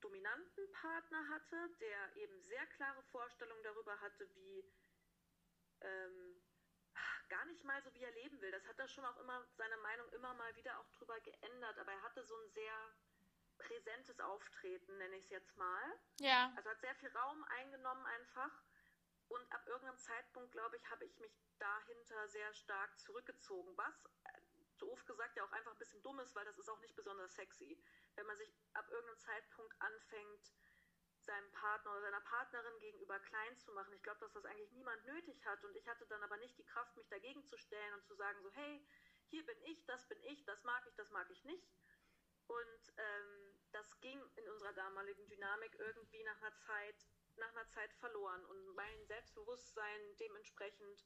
dominanten Partner hatte, der eben sehr klare Vorstellungen darüber hatte, wie ähm, gar nicht mal so, wie er leben will. Das hat er schon auch immer seine Meinung immer mal wieder auch drüber geändert, aber er hatte so ein sehr präsentes Auftreten, nenne ich es jetzt mal. Ja. Also hat sehr viel Raum eingenommen einfach. Und ab irgendeinem Zeitpunkt, glaube ich, habe ich mich dahinter sehr stark zurückgezogen, was doof gesagt ja auch einfach ein bisschen dumm ist, weil das ist auch nicht besonders sexy. Wenn man sich ab irgendeinem Zeitpunkt anfängt, seinem Partner oder seiner Partnerin gegenüber klein zu machen. Ich glaube, dass das eigentlich niemand nötig hat. Und ich hatte dann aber nicht die Kraft, mich dagegen zu stellen und zu sagen, so, hey, hier bin ich, das bin ich, das mag ich, das mag ich nicht. Und ähm, das ging in unserer damaligen Dynamik irgendwie nach einer Zeit nach einer Zeit verloren und mein Selbstbewusstsein dementsprechend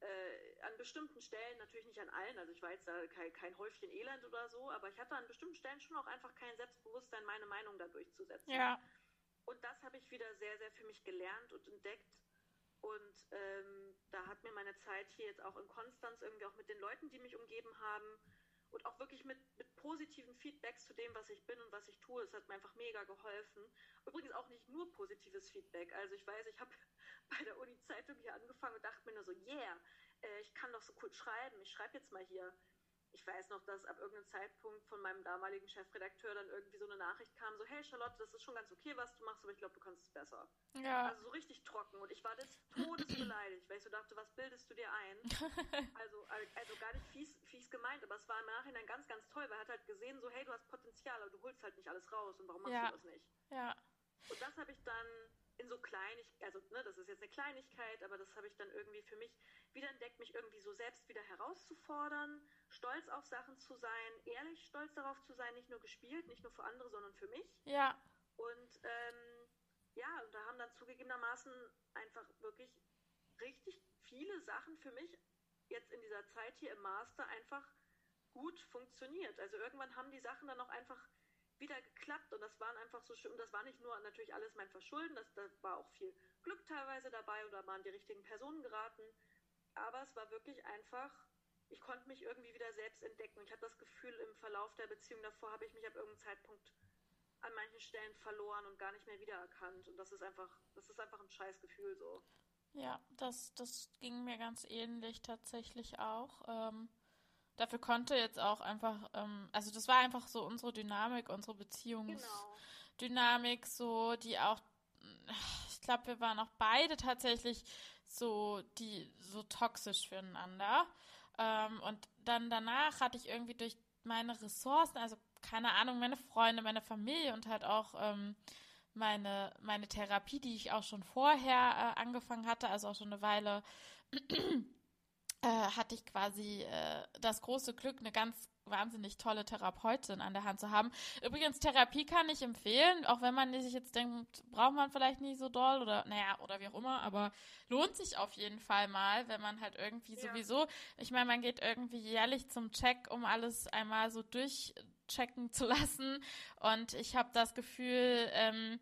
äh, an bestimmten Stellen, natürlich nicht an allen, also ich war jetzt da kein, kein Häufchen Elend oder so, aber ich hatte an bestimmten Stellen schon auch einfach kein Selbstbewusstsein, meine Meinung da durchzusetzen. Ja. Und das habe ich wieder sehr, sehr für mich gelernt und entdeckt. Und ähm, da hat mir meine Zeit hier jetzt auch in Konstanz irgendwie auch mit den Leuten, die mich umgeben haben, und auch wirklich mit, mit positiven Feedbacks zu dem, was ich bin und was ich tue. Es hat mir einfach mega geholfen. Übrigens auch nicht nur positives Feedback. Also ich weiß, ich habe bei der Uni-Zeitung hier angefangen und dachte mir nur so, yeah, äh, ich kann doch so cool schreiben. Ich schreibe jetzt mal hier ich weiß noch, dass ab irgendeinem Zeitpunkt von meinem damaligen Chefredakteur dann irgendwie so eine Nachricht kam, so, hey Charlotte, das ist schon ganz okay, was du machst, aber ich glaube, du kannst es besser. Ja. Also so richtig trocken. Und ich war des Todes beleidigt, weil ich so dachte, was bildest du dir ein? also, also gar nicht fies, fies gemeint, aber es war im Nachhinein ganz, ganz toll, weil er hat halt gesehen, so, hey, du hast Potenzial, aber du holst halt nicht alles raus und warum machst ja. du das nicht? Ja. Und das habe ich dann in so Kleinigkeiten, also ne, das ist jetzt eine Kleinigkeit, aber das habe ich dann irgendwie für mich wieder entdeckt, mich irgendwie so selbst wieder herauszufordern, stolz auf Sachen zu sein, ehrlich stolz darauf zu sein, nicht nur gespielt, nicht nur für andere, sondern für mich. Ja. Und ähm, ja, und da haben dann zugegebenermaßen einfach wirklich richtig viele Sachen für mich jetzt in dieser Zeit hier im Master einfach gut funktioniert. Also irgendwann haben die Sachen dann auch einfach wieder geklappt und das waren einfach so schön. Und das war nicht nur natürlich alles mein Verschulden, das, da war auch viel Glück teilweise dabei oder waren die richtigen Personen geraten. Aber es war wirklich einfach, ich konnte mich irgendwie wieder selbst entdecken. Ich habe das Gefühl, im Verlauf der Beziehung davor habe ich mich ab irgendeinem Zeitpunkt an manchen Stellen verloren und gar nicht mehr wiedererkannt. Und das ist einfach, das ist einfach ein scheiß Gefühl so. Ja, das, das ging mir ganz ähnlich tatsächlich auch. Ähm, dafür konnte jetzt auch einfach, ähm, also das war einfach so unsere Dynamik, unsere Beziehungsdynamik, genau. so, die auch, ich glaube, wir waren auch beide tatsächlich so, die so toxisch füreinander. Ähm, und dann danach hatte ich irgendwie durch meine Ressourcen, also keine Ahnung, meine Freunde, meine Familie und halt auch ähm, meine, meine Therapie, die ich auch schon vorher äh, angefangen hatte, also auch schon eine Weile äh, hatte ich quasi äh, das große Glück, eine ganz wahnsinnig tolle Therapeutin an der Hand zu haben. Übrigens, Therapie kann ich empfehlen, auch wenn man sich jetzt denkt, braucht man vielleicht nicht so doll oder naja, oder wie auch immer, aber lohnt sich auf jeden Fall mal, wenn man halt irgendwie ja. sowieso, ich meine, man geht irgendwie jährlich zum Check, um alles einmal so durchchecken zu lassen. Und ich habe das Gefühl, ähm,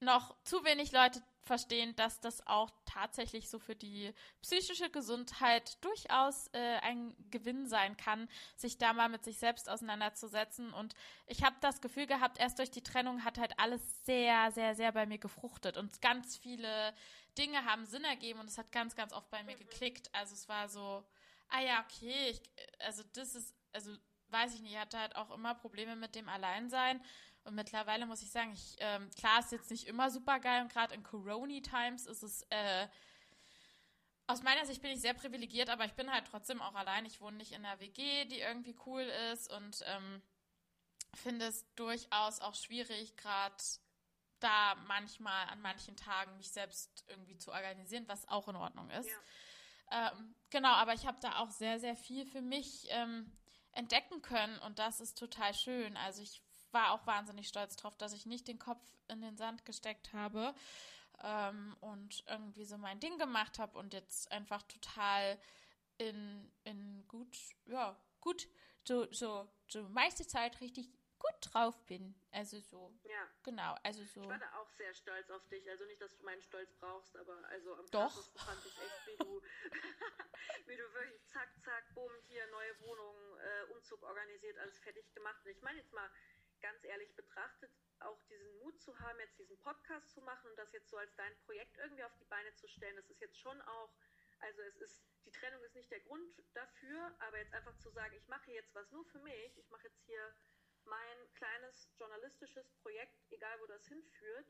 noch zu wenig Leute verstehen, dass das auch tatsächlich so für die psychische Gesundheit durchaus äh, ein Gewinn sein kann, sich da mal mit sich selbst auseinanderzusetzen. Und ich habe das Gefühl gehabt, erst durch die Trennung hat halt alles sehr, sehr, sehr bei mir gefruchtet und ganz viele Dinge haben Sinn ergeben und es hat ganz, ganz oft bei mir geklickt. Also es war so, ah ja, okay, ich, also das ist, also weiß ich nicht, ich hatte halt auch immer Probleme mit dem Alleinsein und mittlerweile muss ich sagen, ich, ähm, klar ist jetzt nicht immer super geil und gerade in Corona-Times ist es, äh, aus meiner Sicht bin ich sehr privilegiert, aber ich bin halt trotzdem auch allein. Ich wohne nicht in einer WG, die irgendwie cool ist und ähm, finde es durchaus auch schwierig, gerade da manchmal an manchen Tagen mich selbst irgendwie zu organisieren, was auch in Ordnung ist. Ja. Ähm, genau, aber ich habe da auch sehr, sehr viel für mich ähm, entdecken können und das ist total schön. Also ich war auch wahnsinnig stolz drauf, dass ich nicht den Kopf in den Sand gesteckt habe ähm, und irgendwie so mein Ding gemacht habe und jetzt einfach total in, in gut, ja, gut, so, so, so meiste Zeit richtig gut drauf bin. Also so. Ja. Genau, also so. Ich war da auch sehr stolz auf dich. Also nicht, dass du meinen Stolz brauchst, aber also am Doch. fand ich echt, wie du, wie du wirklich zack, zack, bumm, hier neue Wohnung, äh, Umzug organisiert, alles fertig gemacht. Und ich meine jetzt mal ganz ehrlich betrachtet, auch diesen Mut zu haben, jetzt diesen Podcast zu machen und das jetzt so als dein Projekt irgendwie auf die Beine zu stellen, das ist jetzt schon auch, also es ist, die Trennung ist nicht der Grund dafür, aber jetzt einfach zu sagen, ich mache jetzt was nur für mich, ich mache jetzt hier mein kleines journalistisches Projekt, egal wo das hinführt,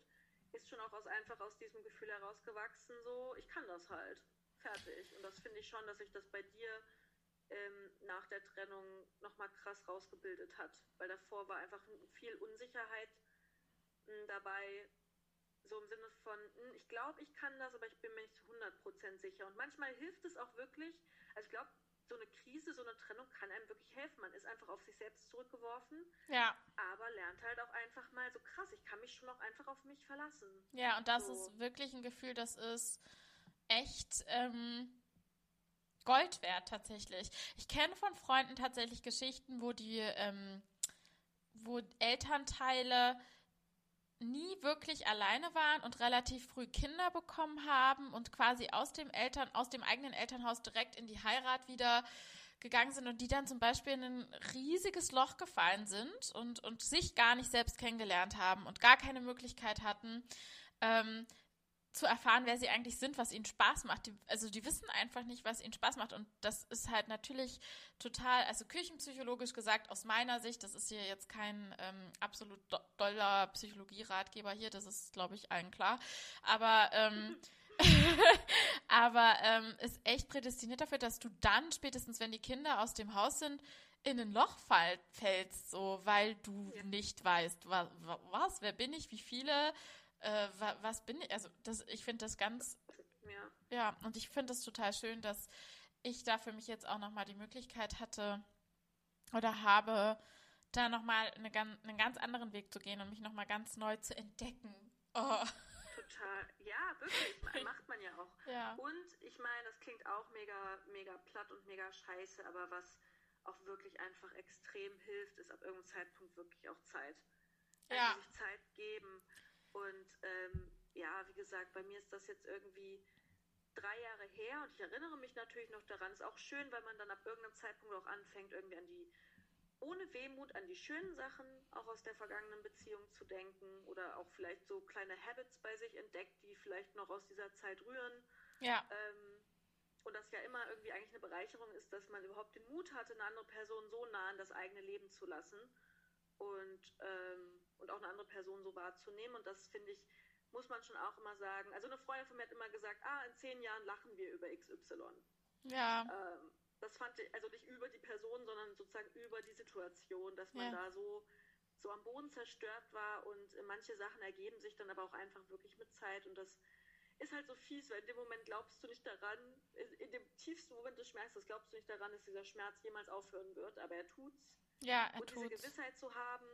ist schon auch aus einfach aus diesem Gefühl herausgewachsen, so, ich kann das halt. Fertig. Und das finde ich schon, dass ich das bei dir ähm, nach der Trennung nochmal krass rausgebildet hat. Weil davor war einfach viel Unsicherheit mh, hm, dabei, so im Sinne von, mh, hm, ich glaube, ich kann das, aber ich bin mir nicht zu 100% sicher. Und manchmal hilft es auch wirklich, also ich glaube, so eine Krise, so eine Trennung kann einem wirklich helfen. Man ist einfach auf sich selbst zurückgeworfen. Ja. Aber lernt halt auch einfach mal so krass, ich kann mich schon auch einfach auf mich verlassen. Ja, und das so. ist wirklich ein Gefühl, das ist echt ähm, Gold wert tatsächlich. Ich kenne von Freunden tatsächlich Geschichten, wo die, ähm, wo Elternteile nie wirklich alleine waren und relativ früh Kinder bekommen haben und quasi aus dem Eltern, aus dem eigenen Elternhaus direkt in die Heirat wieder gegangen sind und die dann zum Beispiel in ein riesiges Loch gefallen sind und, und sich gar nicht selbst kennengelernt haben und gar keine Möglichkeit hatten, ähm, zu erfahren, wer sie eigentlich sind, was ihnen Spaß macht. Die, also die wissen einfach nicht, was ihnen Spaß macht. Und das ist halt natürlich total, also küchenpsychologisch gesagt, aus meiner Sicht, das ist hier jetzt kein ähm, absolut do doller Psychologie-Ratgeber hier, das ist, glaube ich, allen klar. Aber ähm, aber ähm, ist echt prädestiniert dafür, dass du dann spätestens, wenn die Kinder aus dem Haus sind, in ein Loch fall, fällst, so, weil du ja. nicht weißt, was, was, wer bin ich, wie viele, äh, was bin ich, also das, ich finde das ganz, ja. ja, und ich finde es total schön, dass ich da für mich jetzt auch nochmal die Möglichkeit hatte oder habe, da nochmal eine, einen ganz anderen Weg zu gehen und mich nochmal ganz neu zu entdecken. Oh. Total, ja, wirklich, macht man ja auch. Ja. Und ich meine, das klingt auch mega, mega platt und mega scheiße, aber was auch wirklich einfach extrem hilft, ist ab irgendeinem Zeitpunkt wirklich auch Zeit. Also ja. sich Zeit geben. Und ähm, ja, wie gesagt, bei mir ist das jetzt irgendwie drei Jahre her und ich erinnere mich natürlich noch daran. Ist auch schön, weil man dann ab irgendeinem Zeitpunkt auch anfängt, irgendwie an die, ohne Wehmut, an die schönen Sachen auch aus der vergangenen Beziehung zu denken oder auch vielleicht so kleine Habits bei sich entdeckt, die vielleicht noch aus dieser Zeit rühren. Ja. Ähm, und das ja immer irgendwie eigentlich eine Bereicherung ist, dass man überhaupt den Mut hatte, eine andere Person so nah an das eigene Leben zu lassen und, ähm, und auch eine andere Person so wahrzunehmen. Und das finde ich, muss man schon auch immer sagen. Also eine Freundin von mir hat immer gesagt, ah, in zehn Jahren lachen wir über XY. Ja. Ähm, das fand ich, also nicht über die Person, sondern sozusagen über die Situation, dass man ja. da so, so am Boden zerstört war und manche Sachen ergeben sich dann aber auch einfach wirklich mit Zeit und das ist halt so fies, weil in dem Moment glaubst du nicht daran, in dem tiefsten Moment des Schmerzes glaubst du nicht daran, dass dieser Schmerz jemals aufhören wird, aber er tut's. Ja, er Und tut's. diese Gewissheit zu haben,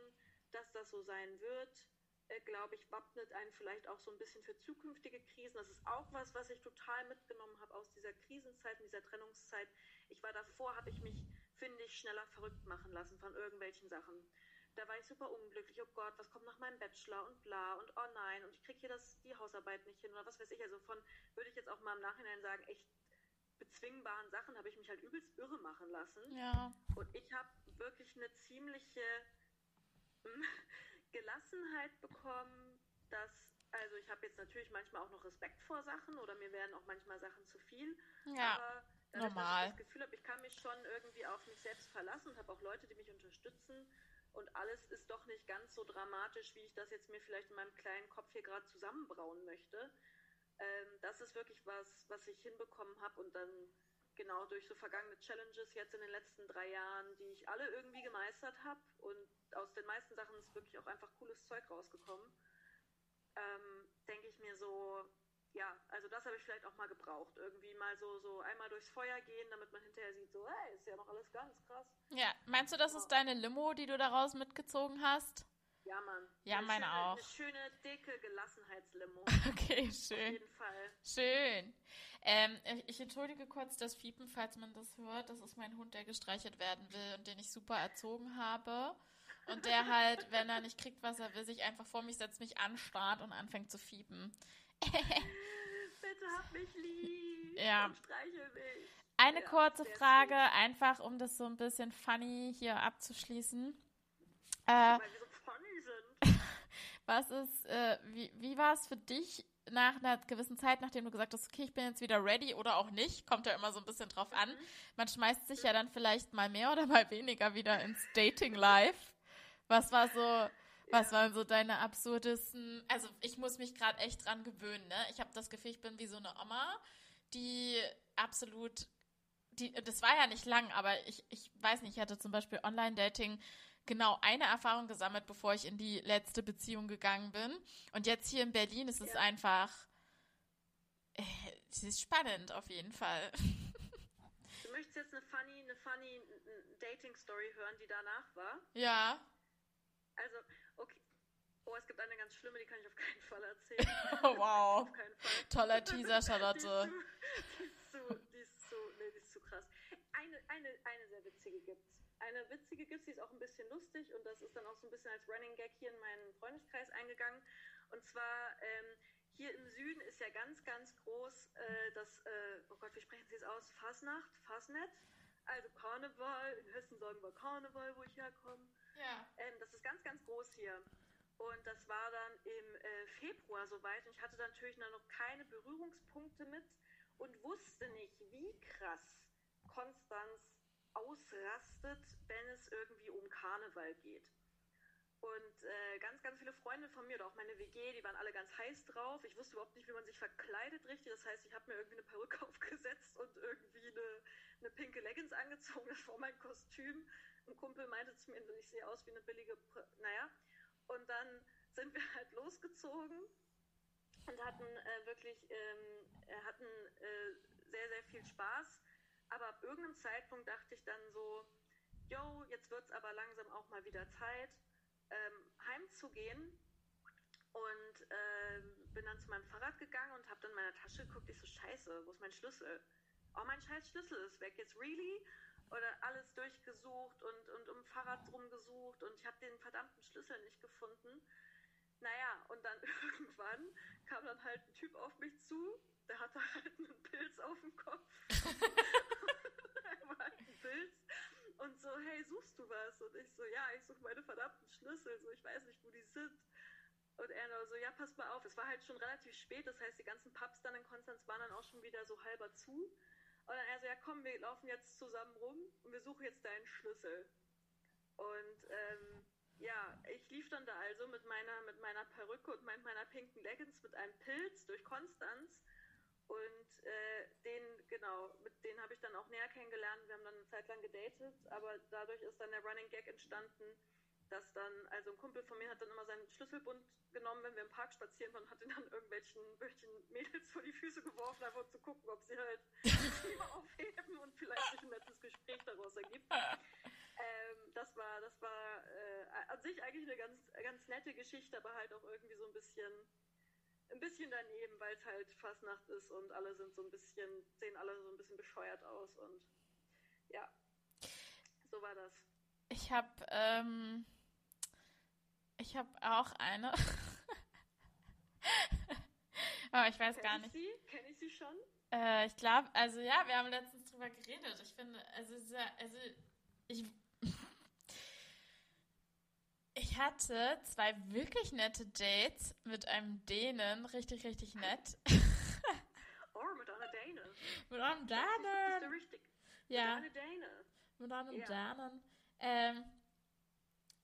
dass das so sein wird, äh, glaube ich, wappnet einen vielleicht auch so ein bisschen für zukünftige Krisen. Das ist auch was, was ich total mitgenommen habe aus dieser Krisenzeit, dieser Trennungszeit. Ich war davor, habe ich mich, finde ich, schneller verrückt machen lassen von irgendwelchen Sachen da war ich super unglücklich, oh Gott, was kommt nach meinem Bachelor und bla und oh nein, und ich kriege hier das, die Hausarbeit nicht hin oder was weiß ich. Also von, würde ich jetzt auch mal im Nachhinein sagen, echt bezwingbaren Sachen habe ich mich halt übelst irre machen lassen. Ja. Und ich habe wirklich eine ziemliche hm, Gelassenheit bekommen, dass, also ich habe jetzt natürlich manchmal auch noch Respekt vor Sachen oder mir werden auch manchmal Sachen zu viel. Ja. Aber dadurch, normal. Dass ich das Gefühl habe, ich kann mich schon irgendwie auf mich selbst verlassen und habe auch Leute, die mich unterstützen. Und alles ist doch nicht ganz so dramatisch, wie ich das jetzt mir vielleicht in meinem kleinen Kopf hier gerade zusammenbrauen möchte. Ähm, das ist wirklich was, was ich hinbekommen habe und dann genau durch so vergangene Challenges jetzt in den letzten drei Jahren, die ich alle irgendwie gemeistert habe und aus den meisten Sachen ist wirklich auch einfach cooles Zeug rausgekommen, ähm, denke ich mir so, ja, also das habe ich vielleicht auch mal gebraucht. Irgendwie mal so, so einmal durchs Feuer gehen, damit man hinterher sieht, so, hey, ist ja noch alles ganz krass. Ja, meinst du, das ist deine Limo, die du daraus mitgezogen hast? Ja, Mann. Ja, eine meine schöne, auch. Eine schöne, dicke Gelassenheitslimo. Okay, schön. Auf jeden Fall. Schön. Ähm, ich entschuldige kurz das Fiepen, falls man das hört. Das ist mein Hund, der gestreichelt werden will und den ich super erzogen habe. Und der halt, wenn er nicht kriegt, was er will, sich einfach vor mich setzt, mich anstarrt und anfängt zu fiepen. Bitte hab mich lieb ja. und streichel mich. Eine ja, kurze Frage, schön. einfach um das so ein bisschen funny hier abzuschließen. Äh, Weil wir so funny sind. was ist, äh, wie, wie war es für dich nach einer gewissen Zeit, nachdem du gesagt hast, okay, ich bin jetzt wieder ready oder auch nicht, kommt ja immer so ein bisschen drauf an. Mhm. Man schmeißt sich ja dann vielleicht mal mehr oder mal weniger wieder ins Dating Life. Was war so, was waren so deine absurdesten? Also ich muss mich gerade echt dran gewöhnen. Ne? Ich habe das Gefühl, ich bin wie so eine Oma, die absolut, die, das war ja nicht lang, aber ich, ich weiß nicht, ich hatte zum Beispiel Online-Dating genau eine Erfahrung gesammelt, bevor ich in die letzte Beziehung gegangen bin. Und jetzt hier in Berlin ist es ja. einfach, äh, es ist spannend auf jeden Fall. Du möchtest jetzt eine funny, eine funny Dating-Story hören, die danach war? Ja. Also, okay. Oh, es gibt eine ganz schlimme, die kann ich auf keinen Fall erzählen. Oh, wow. Auf keinen Fall. Toller Teaser, Charlotte. die ist zu, die ist zu, nee, die ist zu krass. Eine, eine, eine sehr witzige gibt's. Eine witzige gibt's, die ist auch ein bisschen lustig und das ist dann auch so ein bisschen als Running Gag hier in meinen Freundeskreis eingegangen. Und zwar, ähm, hier im Süden ist ja ganz, ganz groß äh, das, äh, oh Gott, wie sprechen Sie es aus? Fasnacht? Fasnet? Also Karneval, in Hessen sagen wir Karneval, wo ich herkomme. Ja. Ähm, das ist ganz, ganz groß hier. Und das war dann im äh, Februar soweit. Und ich hatte dann natürlich noch keine Berührungspunkte mit und wusste nicht, wie krass Konstanz ausrastet, wenn es irgendwie um Karneval geht. Und äh, ganz, ganz viele Freunde von mir oder auch meine WG, die waren alle ganz heiß drauf. Ich wusste überhaupt nicht, wie man sich verkleidet richtig. Das heißt, ich habe mir irgendwie eine Perücke aufgesetzt und irgendwie eine, eine pinke Leggings angezogen. Das war mein Kostüm. Ein Kumpel meinte zu mir, ich sehe aus wie eine billige, Pr naja. Und dann sind wir halt losgezogen und hatten äh, wirklich, ähm, hatten äh, sehr, sehr viel Spaß. Aber ab irgendeinem Zeitpunkt dachte ich dann so, yo, jetzt wird es aber langsam auch mal wieder Zeit, ähm, heimzugehen. Und äh, bin dann zu meinem Fahrrad gegangen und habe dann in meiner Tasche geguckt. Ich so, scheiße, wo ist mein Schlüssel? Oh, mein scheiß Schlüssel ist weg. Jetzt really? oder alles durchgesucht und, und um Fahrrad drum gesucht und ich habe den verdammten Schlüssel nicht gefunden. Naja, und dann irgendwann kam dann halt ein Typ auf mich zu, der hatte halt einen Pilz auf dem Kopf. er war halt ein Pilz. Und so, hey, suchst du was? Und ich so, ja, ich suche meine verdammten Schlüssel, so, ich weiß nicht, wo die sind. Und er nur so, ja, pass mal auf. Es war halt schon relativ spät, das heißt, die ganzen Pubs dann in Konstanz waren dann auch schon wieder so halber zu. Und dann er so, ja komm, wir laufen jetzt zusammen rum und wir suchen jetzt deinen Schlüssel. Und ähm, ja, ich lief dann da also mit meiner, mit meiner Perücke und mit meiner pinken Leggings mit einem Pilz durch Konstanz. Und äh, den, genau, mit denen habe ich dann auch näher kennengelernt. Wir haben dann eine Zeit lang gedatet, aber dadurch ist dann der Running Gag entstanden, dass dann, also ein Kumpel von mir hat dann immer seinen Schlüsselbund genommen, wenn wir im Park spazieren waren, hat ihn dann irgendwelchen, irgendwelchen Mädels vor die Füße geworfen, einfach um zu gucken, ob sie halt Thema aufheben und vielleicht sich ein nettes Gespräch daraus ergibt. Ähm, das war, das war äh, an sich eigentlich eine ganz, ganz nette Geschichte, aber halt auch irgendwie so ein bisschen, ein bisschen daneben, weil es halt Fastnacht ist und alle sind so ein bisschen, sehen alle so ein bisschen bescheuert aus und ja, so war das. Ich habe ähm ich habe auch eine. Aber ich weiß Kenn gar ich nicht. sie? Kenne ich sie schon? Äh, ich glaube, also ja, wir haben letztens drüber geredet. Ich finde, also, sehr- also ich, ich hatte zwei wirklich nette Dates mit einem Dänen, richtig, richtig nett. Oh, mit einer Däne. mit einem Dänen. Ja, Mit einer Däne. mit einem. Dänen. Ähm,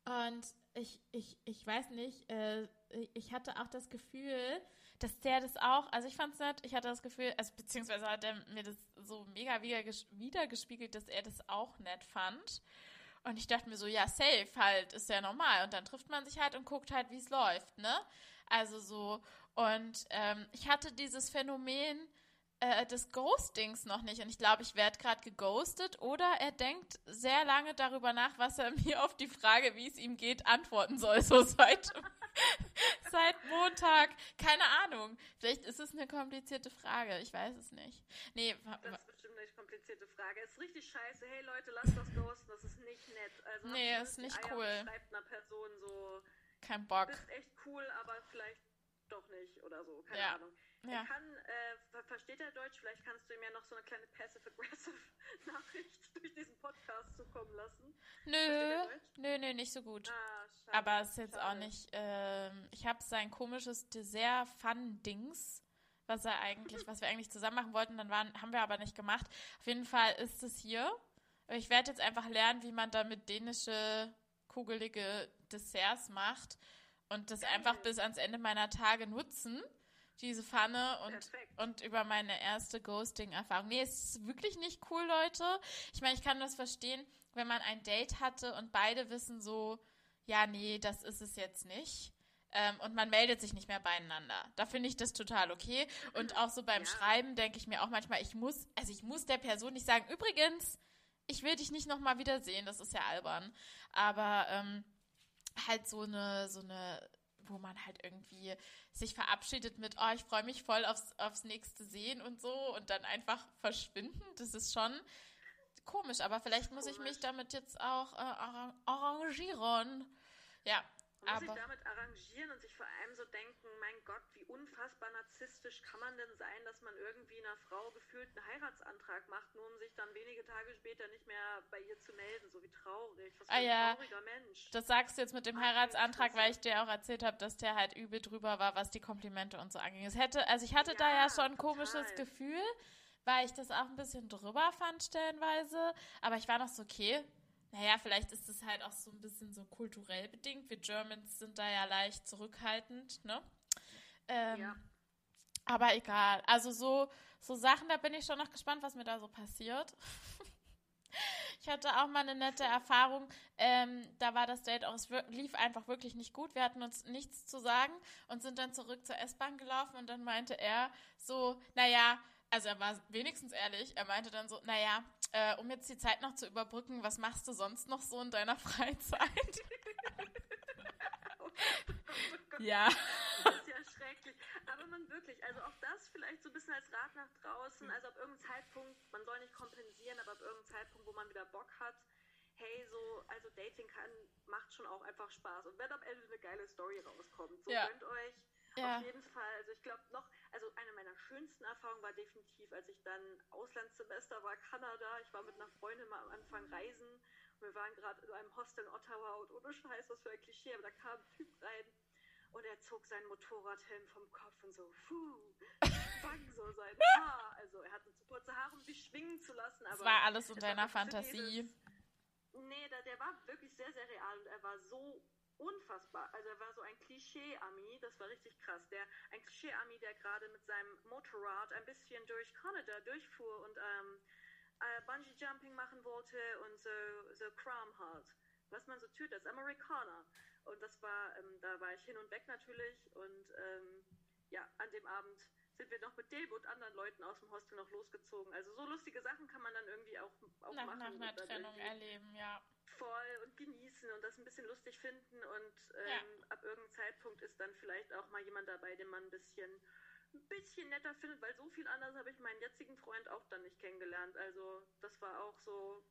und ich, ich, ich weiß nicht, äh, ich hatte auch das Gefühl, dass der das auch, also ich fand's nett, ich hatte das Gefühl, also beziehungsweise hat er mir das so mega wieder wiedergespiegelt, dass er das auch nett fand. Und ich dachte mir so, ja, safe halt, ist ja normal. Und dann trifft man sich halt und guckt halt, wie es läuft, ne? Also so, und ähm, ich hatte dieses Phänomen äh, des Ghostings noch nicht. Und ich glaube, ich werde gerade geghostet oder er denkt sehr lange darüber nach, was er mir auf die Frage, wie es ihm geht, antworten soll. So seit, seit Montag. Keine Ahnung. Vielleicht ist es eine komplizierte Frage. Ich weiß es nicht. Nee, Das ist bestimmt eine komplizierte Frage. Es ist richtig scheiße. Hey Leute, lasst das ghosten. Das ist nicht nett. Also Nee, ist nicht Eier cool. Schreibt einer Person so, kein Bock. bist echt cool, aber vielleicht doch nicht oder so. Keine Ja. Ahnung. Ja. Er kann, äh, ver versteht er Deutsch? Vielleicht kannst du ihm ja noch so eine kleine passive-aggressive Nachricht durch diesen Podcast zukommen lassen. Nö, nö, nö, nicht so gut. Ah, schade. Aber es ist jetzt auch schade. nicht. Ähm, ich habe sein komisches Dessert-Fun-Dings, was er eigentlich, was wir eigentlich zusammen machen wollten, dann waren, haben wir aber nicht gemacht. Auf jeden Fall ist es hier. Ich werde jetzt einfach lernen, wie man damit dänische kugelige Desserts macht und das Geil. einfach bis ans Ende meiner Tage nutzen, diese Pfanne und Perfekt. und über meine erste Ghosting-Erfahrung. Nee, es ist wirklich nicht cool, Leute. Ich meine, ich kann das verstehen, wenn man ein Date hatte und beide wissen so, ja, nee, das ist es jetzt nicht. Ähm, und man meldet sich nicht mehr beieinander. Da finde ich das total okay. Und auch so beim Ja. Schreiben denke ich mir auch manchmal, ich muss, also ich muss der Person nicht sagen, übrigens, ich will dich nicht nochmal wiedersehen, das ist ja albern. Aber ähm, halt so eine, so eine, wo man halt irgendwie sich verabschiedet mit, oh, ich freue mich voll aufs, aufs nächste Sehen und so und dann einfach verschwinden, das ist schon komisch, aber vielleicht muss ich mich damit jetzt auch äh, arra- arrangieren. Ja, Man muss sich damit arrangieren und sich vor allem so denken, mein Gott, wie unfassbar narzisstisch kann man denn sein, dass man irgendwie einer Frau gefühlt einen Heiratsantrag macht, nur um sich dann wenige Tage später nicht mehr bei ihr zu melden. So wie traurig. Was für Ah ein ja, trauriger Mensch. das sagst du jetzt mit dem Heiratsantrag, weil ich dir auch erzählt habe, dass der halt übel drüber war, was die Komplimente und so anging. Es hätte, also ich hatte da Ja, ja schon ein komisches total. Gefühl, weil ich das auch ein bisschen drüber fand stellenweise, aber ich war noch so, okay, naja, vielleicht ist es halt auch so ein bisschen so kulturell bedingt. Wir Germans sind da ja leicht zurückhaltend, ne? Ähm, Ja. Aber egal. Also so, so Sachen, da bin ich schon noch gespannt, was mir da so passiert. ich hatte auch mal eine nette Erfahrung. Ähm, da war das Date auch, es lief einfach wirklich nicht gut. Wir hatten uns nichts zu sagen und sind dann zurück zur S-Bahn gelaufen und dann meinte er so, naja, also er war wenigstens ehrlich, er meinte dann so, naja, äh, um jetzt die Zeit noch zu überbrücken, was machst du sonst noch so in deiner Freizeit? ja. Das ist ja schrecklich. Aber man wirklich, also auch das vielleicht so ein bisschen als Rat nach draußen, also ab irgendeinem Zeitpunkt, man soll nicht kompensieren, aber ab irgendeinem Zeitpunkt, wo man wieder Bock hat, hey, so, also Dating kann, macht schon auch einfach Spaß. Und wenn am Ende eine geile Story rauskommt, so Ja. gönnt euch. Ja. Auf jeden Fall. Also ich glaube noch, also eine meiner schönsten Erfahrungen war definitiv, als ich dann Auslandssemester war, Kanada. Ich war mit einer Freundin mal am Anfang reisen. Und wir waren gerade in einem Hostel in Ottawa und ohne Scheiß, was für ein Klischee, aber da kam ein Typ rein und er zog seinen Motorradhelm vom Kopf und so, puh, bang, so sein Haar. Also er hatte zu kurze Haare, um sich schwingen zu lassen. Es Aber war alles in deiner Fantasie. dieses- Nee, der, der war wirklich sehr, sehr real und er war so unfassbar. Also er war so ein Klischee-Ami, das war richtig krass. Der, ein Klischee-Ami, der gerade mit seinem Motorrad ein bisschen durch Kanada durchfuhr und ähm, äh, Bungee-Jumping machen wollte und so, so Kram halt. Was man so tut als Amerikaner. Und das war, ähm, da war ich hin und weg natürlich und ähm, ja, an dem Abend sind wir noch mit dem und anderen Leuten aus dem Hostel noch losgezogen. Also so lustige Sachen kann man dann irgendwie auch, auch Nach, machen. nach einer Trennung erleben, ja. Voll und genießen und das ein bisschen lustig finden und ähm, ab irgendeinem Zeitpunkt ist dann vielleicht auch mal jemand dabei, den man ein bisschen ein bisschen netter findet, weil so viel anders habe ich meinen jetzigen Freund auch dann nicht kennengelernt. Also das war auch so,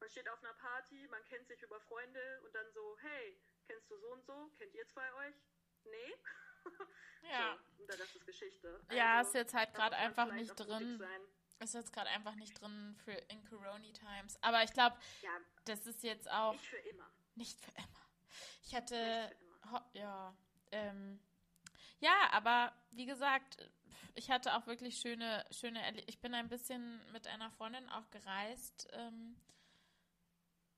man steht auf einer Party, man kennt sich über Freunde und dann so, hey, kennst du so und so? Kennt ihr zwei euch? Nee? Ja. So, und dann das ist Geschichte. Ja, Also, ist jetzt halt gerade einfach nicht drin. Ist jetzt gerade einfach nicht drin für in Corona Times. Aber ich glaube, Ja, das ist jetzt auch nicht für immer. nicht für immer. Ich hatte, Nicht für immer. ho- ja, ähm, ja, aber wie gesagt, ich hatte auch wirklich schöne, schöne Erle Ich bin ein bisschen mit einer Freundin auch gereist ähm,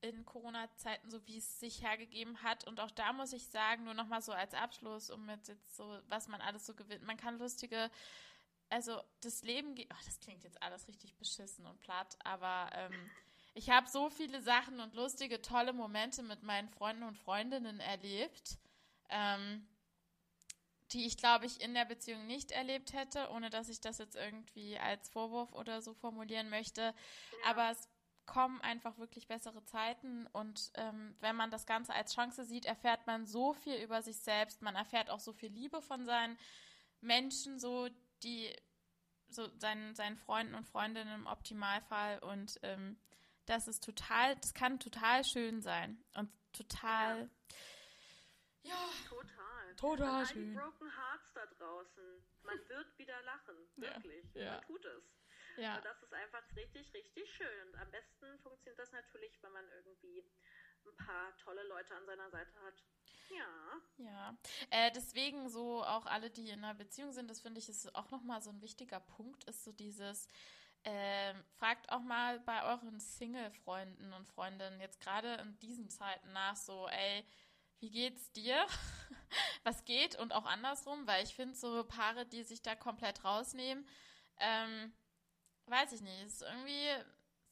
in Corona-Zeiten, so wie es sich hergegeben hat. Und auch da muss ich sagen, nur nochmal so als Abschluss, um mit jetzt so, was man alles so gewinnt. Man kann lustige, also das Leben geht, ach, das klingt jetzt alles richtig beschissen und platt, aber ähm, ich habe so viele Sachen und lustige, tolle Momente mit meinen Freunden und Freundinnen erlebt, ähm, die ich, glaube ich, in der Beziehung nicht erlebt hätte, ohne dass ich das jetzt irgendwie als Vorwurf oder so formulieren möchte. Ja. Aber es kommen einfach wirklich bessere Zeiten und ähm, wenn man das Ganze als Chance sieht, erfährt man so viel über sich selbst, man erfährt auch so viel Liebe von seinen Menschen, so die so seinen, seinen Freunden und Freundinnen im Optimalfall und ähm, das ist total, das kann total schön sein und total, ja, Total. Total Und all schön. Broken Hearts da draußen. Man wird wieder lachen. Ja, Wirklich. ja. Man tut es. ja, Und das ist einfach richtig, richtig schön. Und am besten funktioniert das natürlich, wenn man irgendwie ein paar tolle Leute an seiner Seite hat. Ja. ja. Äh, deswegen so auch alle, die in einer Beziehung sind, das finde ich ist auch nochmal so ein wichtiger Punkt, ist so dieses, ähm, fragt auch mal bei euren Single-Freunden und Freundinnen jetzt gerade in diesen Zeiten nach so, ey, wie geht's dir? Was geht? Und auch andersrum, weil ich finde so Paare, die sich da komplett rausnehmen, ähm, weiß ich nicht, ist irgendwie,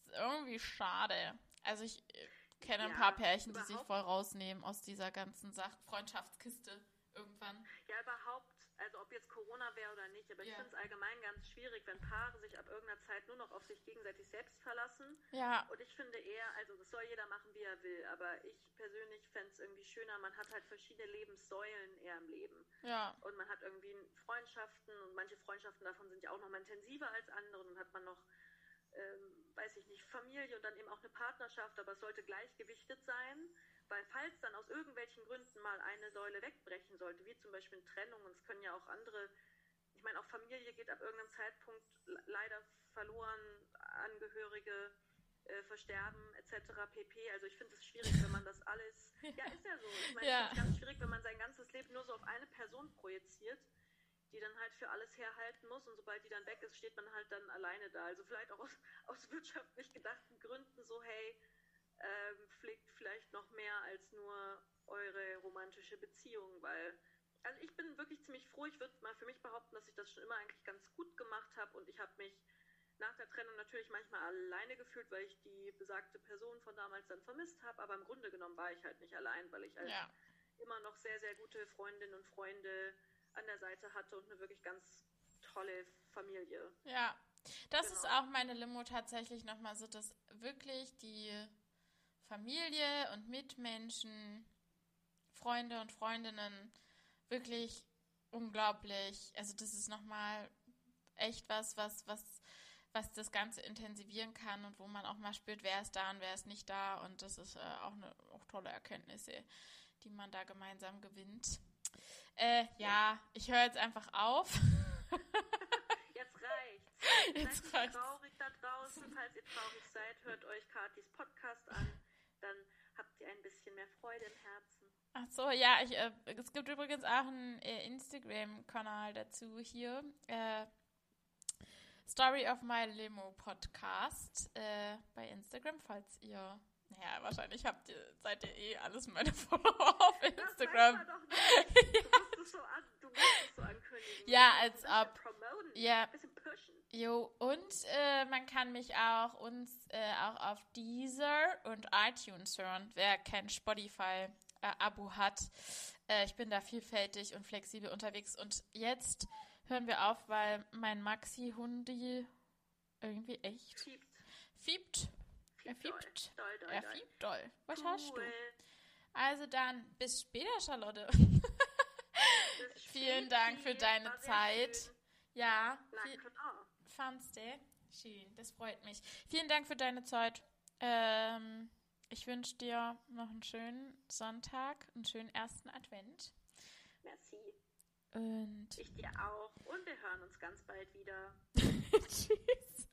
ist irgendwie schade. Also ich äh, kenne ein Ja, paar Pärchen, die sich voll rausnehmen aus dieser ganzen Sache, Freundschaftskiste irgendwann. Ja, überhaupt, also ob jetzt Corona wäre oder nicht, aber ich Ja. finde es allgemein ganz schwierig, wenn Paare sich ab irgendeiner Zeit nur noch auf sich gegenseitig selbst verlassen. Ja, Und ich finde eher, also das soll jeder machen, wie er will, aber ich persönlich fände es irgendwie schöner, man hat halt verschiedene Lebenssäulen eher im Leben. ja, Und man hat irgendwie Freundschaften und manche Freundschaften davon sind ja auch nochmal intensiver als andere. Und dann hat man noch, ähm, weiß ich nicht, Familie und dann eben auch eine Partnerschaft, aber es sollte gleichgewichtet sein, weil falls dann aus irgendwelchen Gründen mal eine Säule wegbrechen sollte, wie zum Beispiel eine Trennung, und es können ja auch andere, ich meine, auch Familie geht ab irgendeinem Zeitpunkt le- leider verloren, Angehörige äh, versterben etc. pp. Also ich finde es schwierig, wenn man das alles, ja ist ja so, ich meine, Ja. es ganz schwierig, wenn man sein ganzes Leben nur so auf eine Person projiziert, die dann halt für alles herhalten muss und sobald die dann weg ist, steht man halt dann alleine da. Also vielleicht auch aus, aus wirtschaftlich gedachten Gründen so, hey, ähm, pflegt vielleicht noch mehr als nur eure romantische Beziehung, weil also ich bin wirklich ziemlich froh. Ich würde mal für mich behaupten, dass ich das schon immer eigentlich ganz gut gemacht habe und ich habe mich nach der Trennung natürlich manchmal alleine gefühlt, weil ich die besagte Person von damals dann vermisst habe, aber im Grunde genommen war ich halt nicht allein, weil ich halt ja, immer noch sehr, sehr gute Freundinnen und Freunde an der Seite hatte und eine wirklich ganz tolle Familie. ja. Das Genau. ist auch meine Limo tatsächlich nochmal so, dass wirklich die Familie und Mitmenschen, Freunde und Freundinnen wirklich unglaublich, also das ist nochmal echt was, was, was, was das Ganze intensivieren kann und wo man auch mal spürt, wer ist da und wer ist nicht da und das ist äh, auch eine auch tolle Erkenntnisse, die man da gemeinsam gewinnt. Äh, ja, ich höre jetzt einfach auf. Jetzt reicht's. Jetzt Seid reicht's. traurig da draußen. Falls ihr traurig seid, hört euch Katis Podcast an. Dann habt ihr ein bisschen mehr Freude im Herzen. Ach so, ja, ich, äh, es gibt übrigens auch einen äh, Instagram-Kanal dazu hier. Äh, Story of My Limo Podcast äh, bei Instagram, falls ihr, naja, wahrscheinlich habt ihr, seid ihr eh alles meine Follower auf Das Instagram. man doch nicht. Du musst es so, an, du musst es so ankündigen. Ja, als ob- Promoten. Ja. Ein bisschen pushen. Jo, und äh, man kann mich auch uns äh, auch auf Deezer und iTunes hören, wer kein Spotify-Abo hat. Äh, ich bin da vielfältig und flexibel unterwegs. Und jetzt hören wir auf, weil mein Maxi-Hundi irgendwie echt Fiebt. fiebt. Er Fiebt doll. Doll, doll, Er fiebt doll. Was hast du? Cool. Also dann, bis später, Charlotte. Bis Vielen. Dank für deine Zeit. schön. Ja. Fandst du? Schön, das freut mich. Vielen Dank für deine Zeit. Ähm, ich wünsche dir noch einen schönen Sonntag, einen schönen ersten Advent. Merci. Und Ich dir auch. Und wir hören uns ganz bald wieder. tschüss.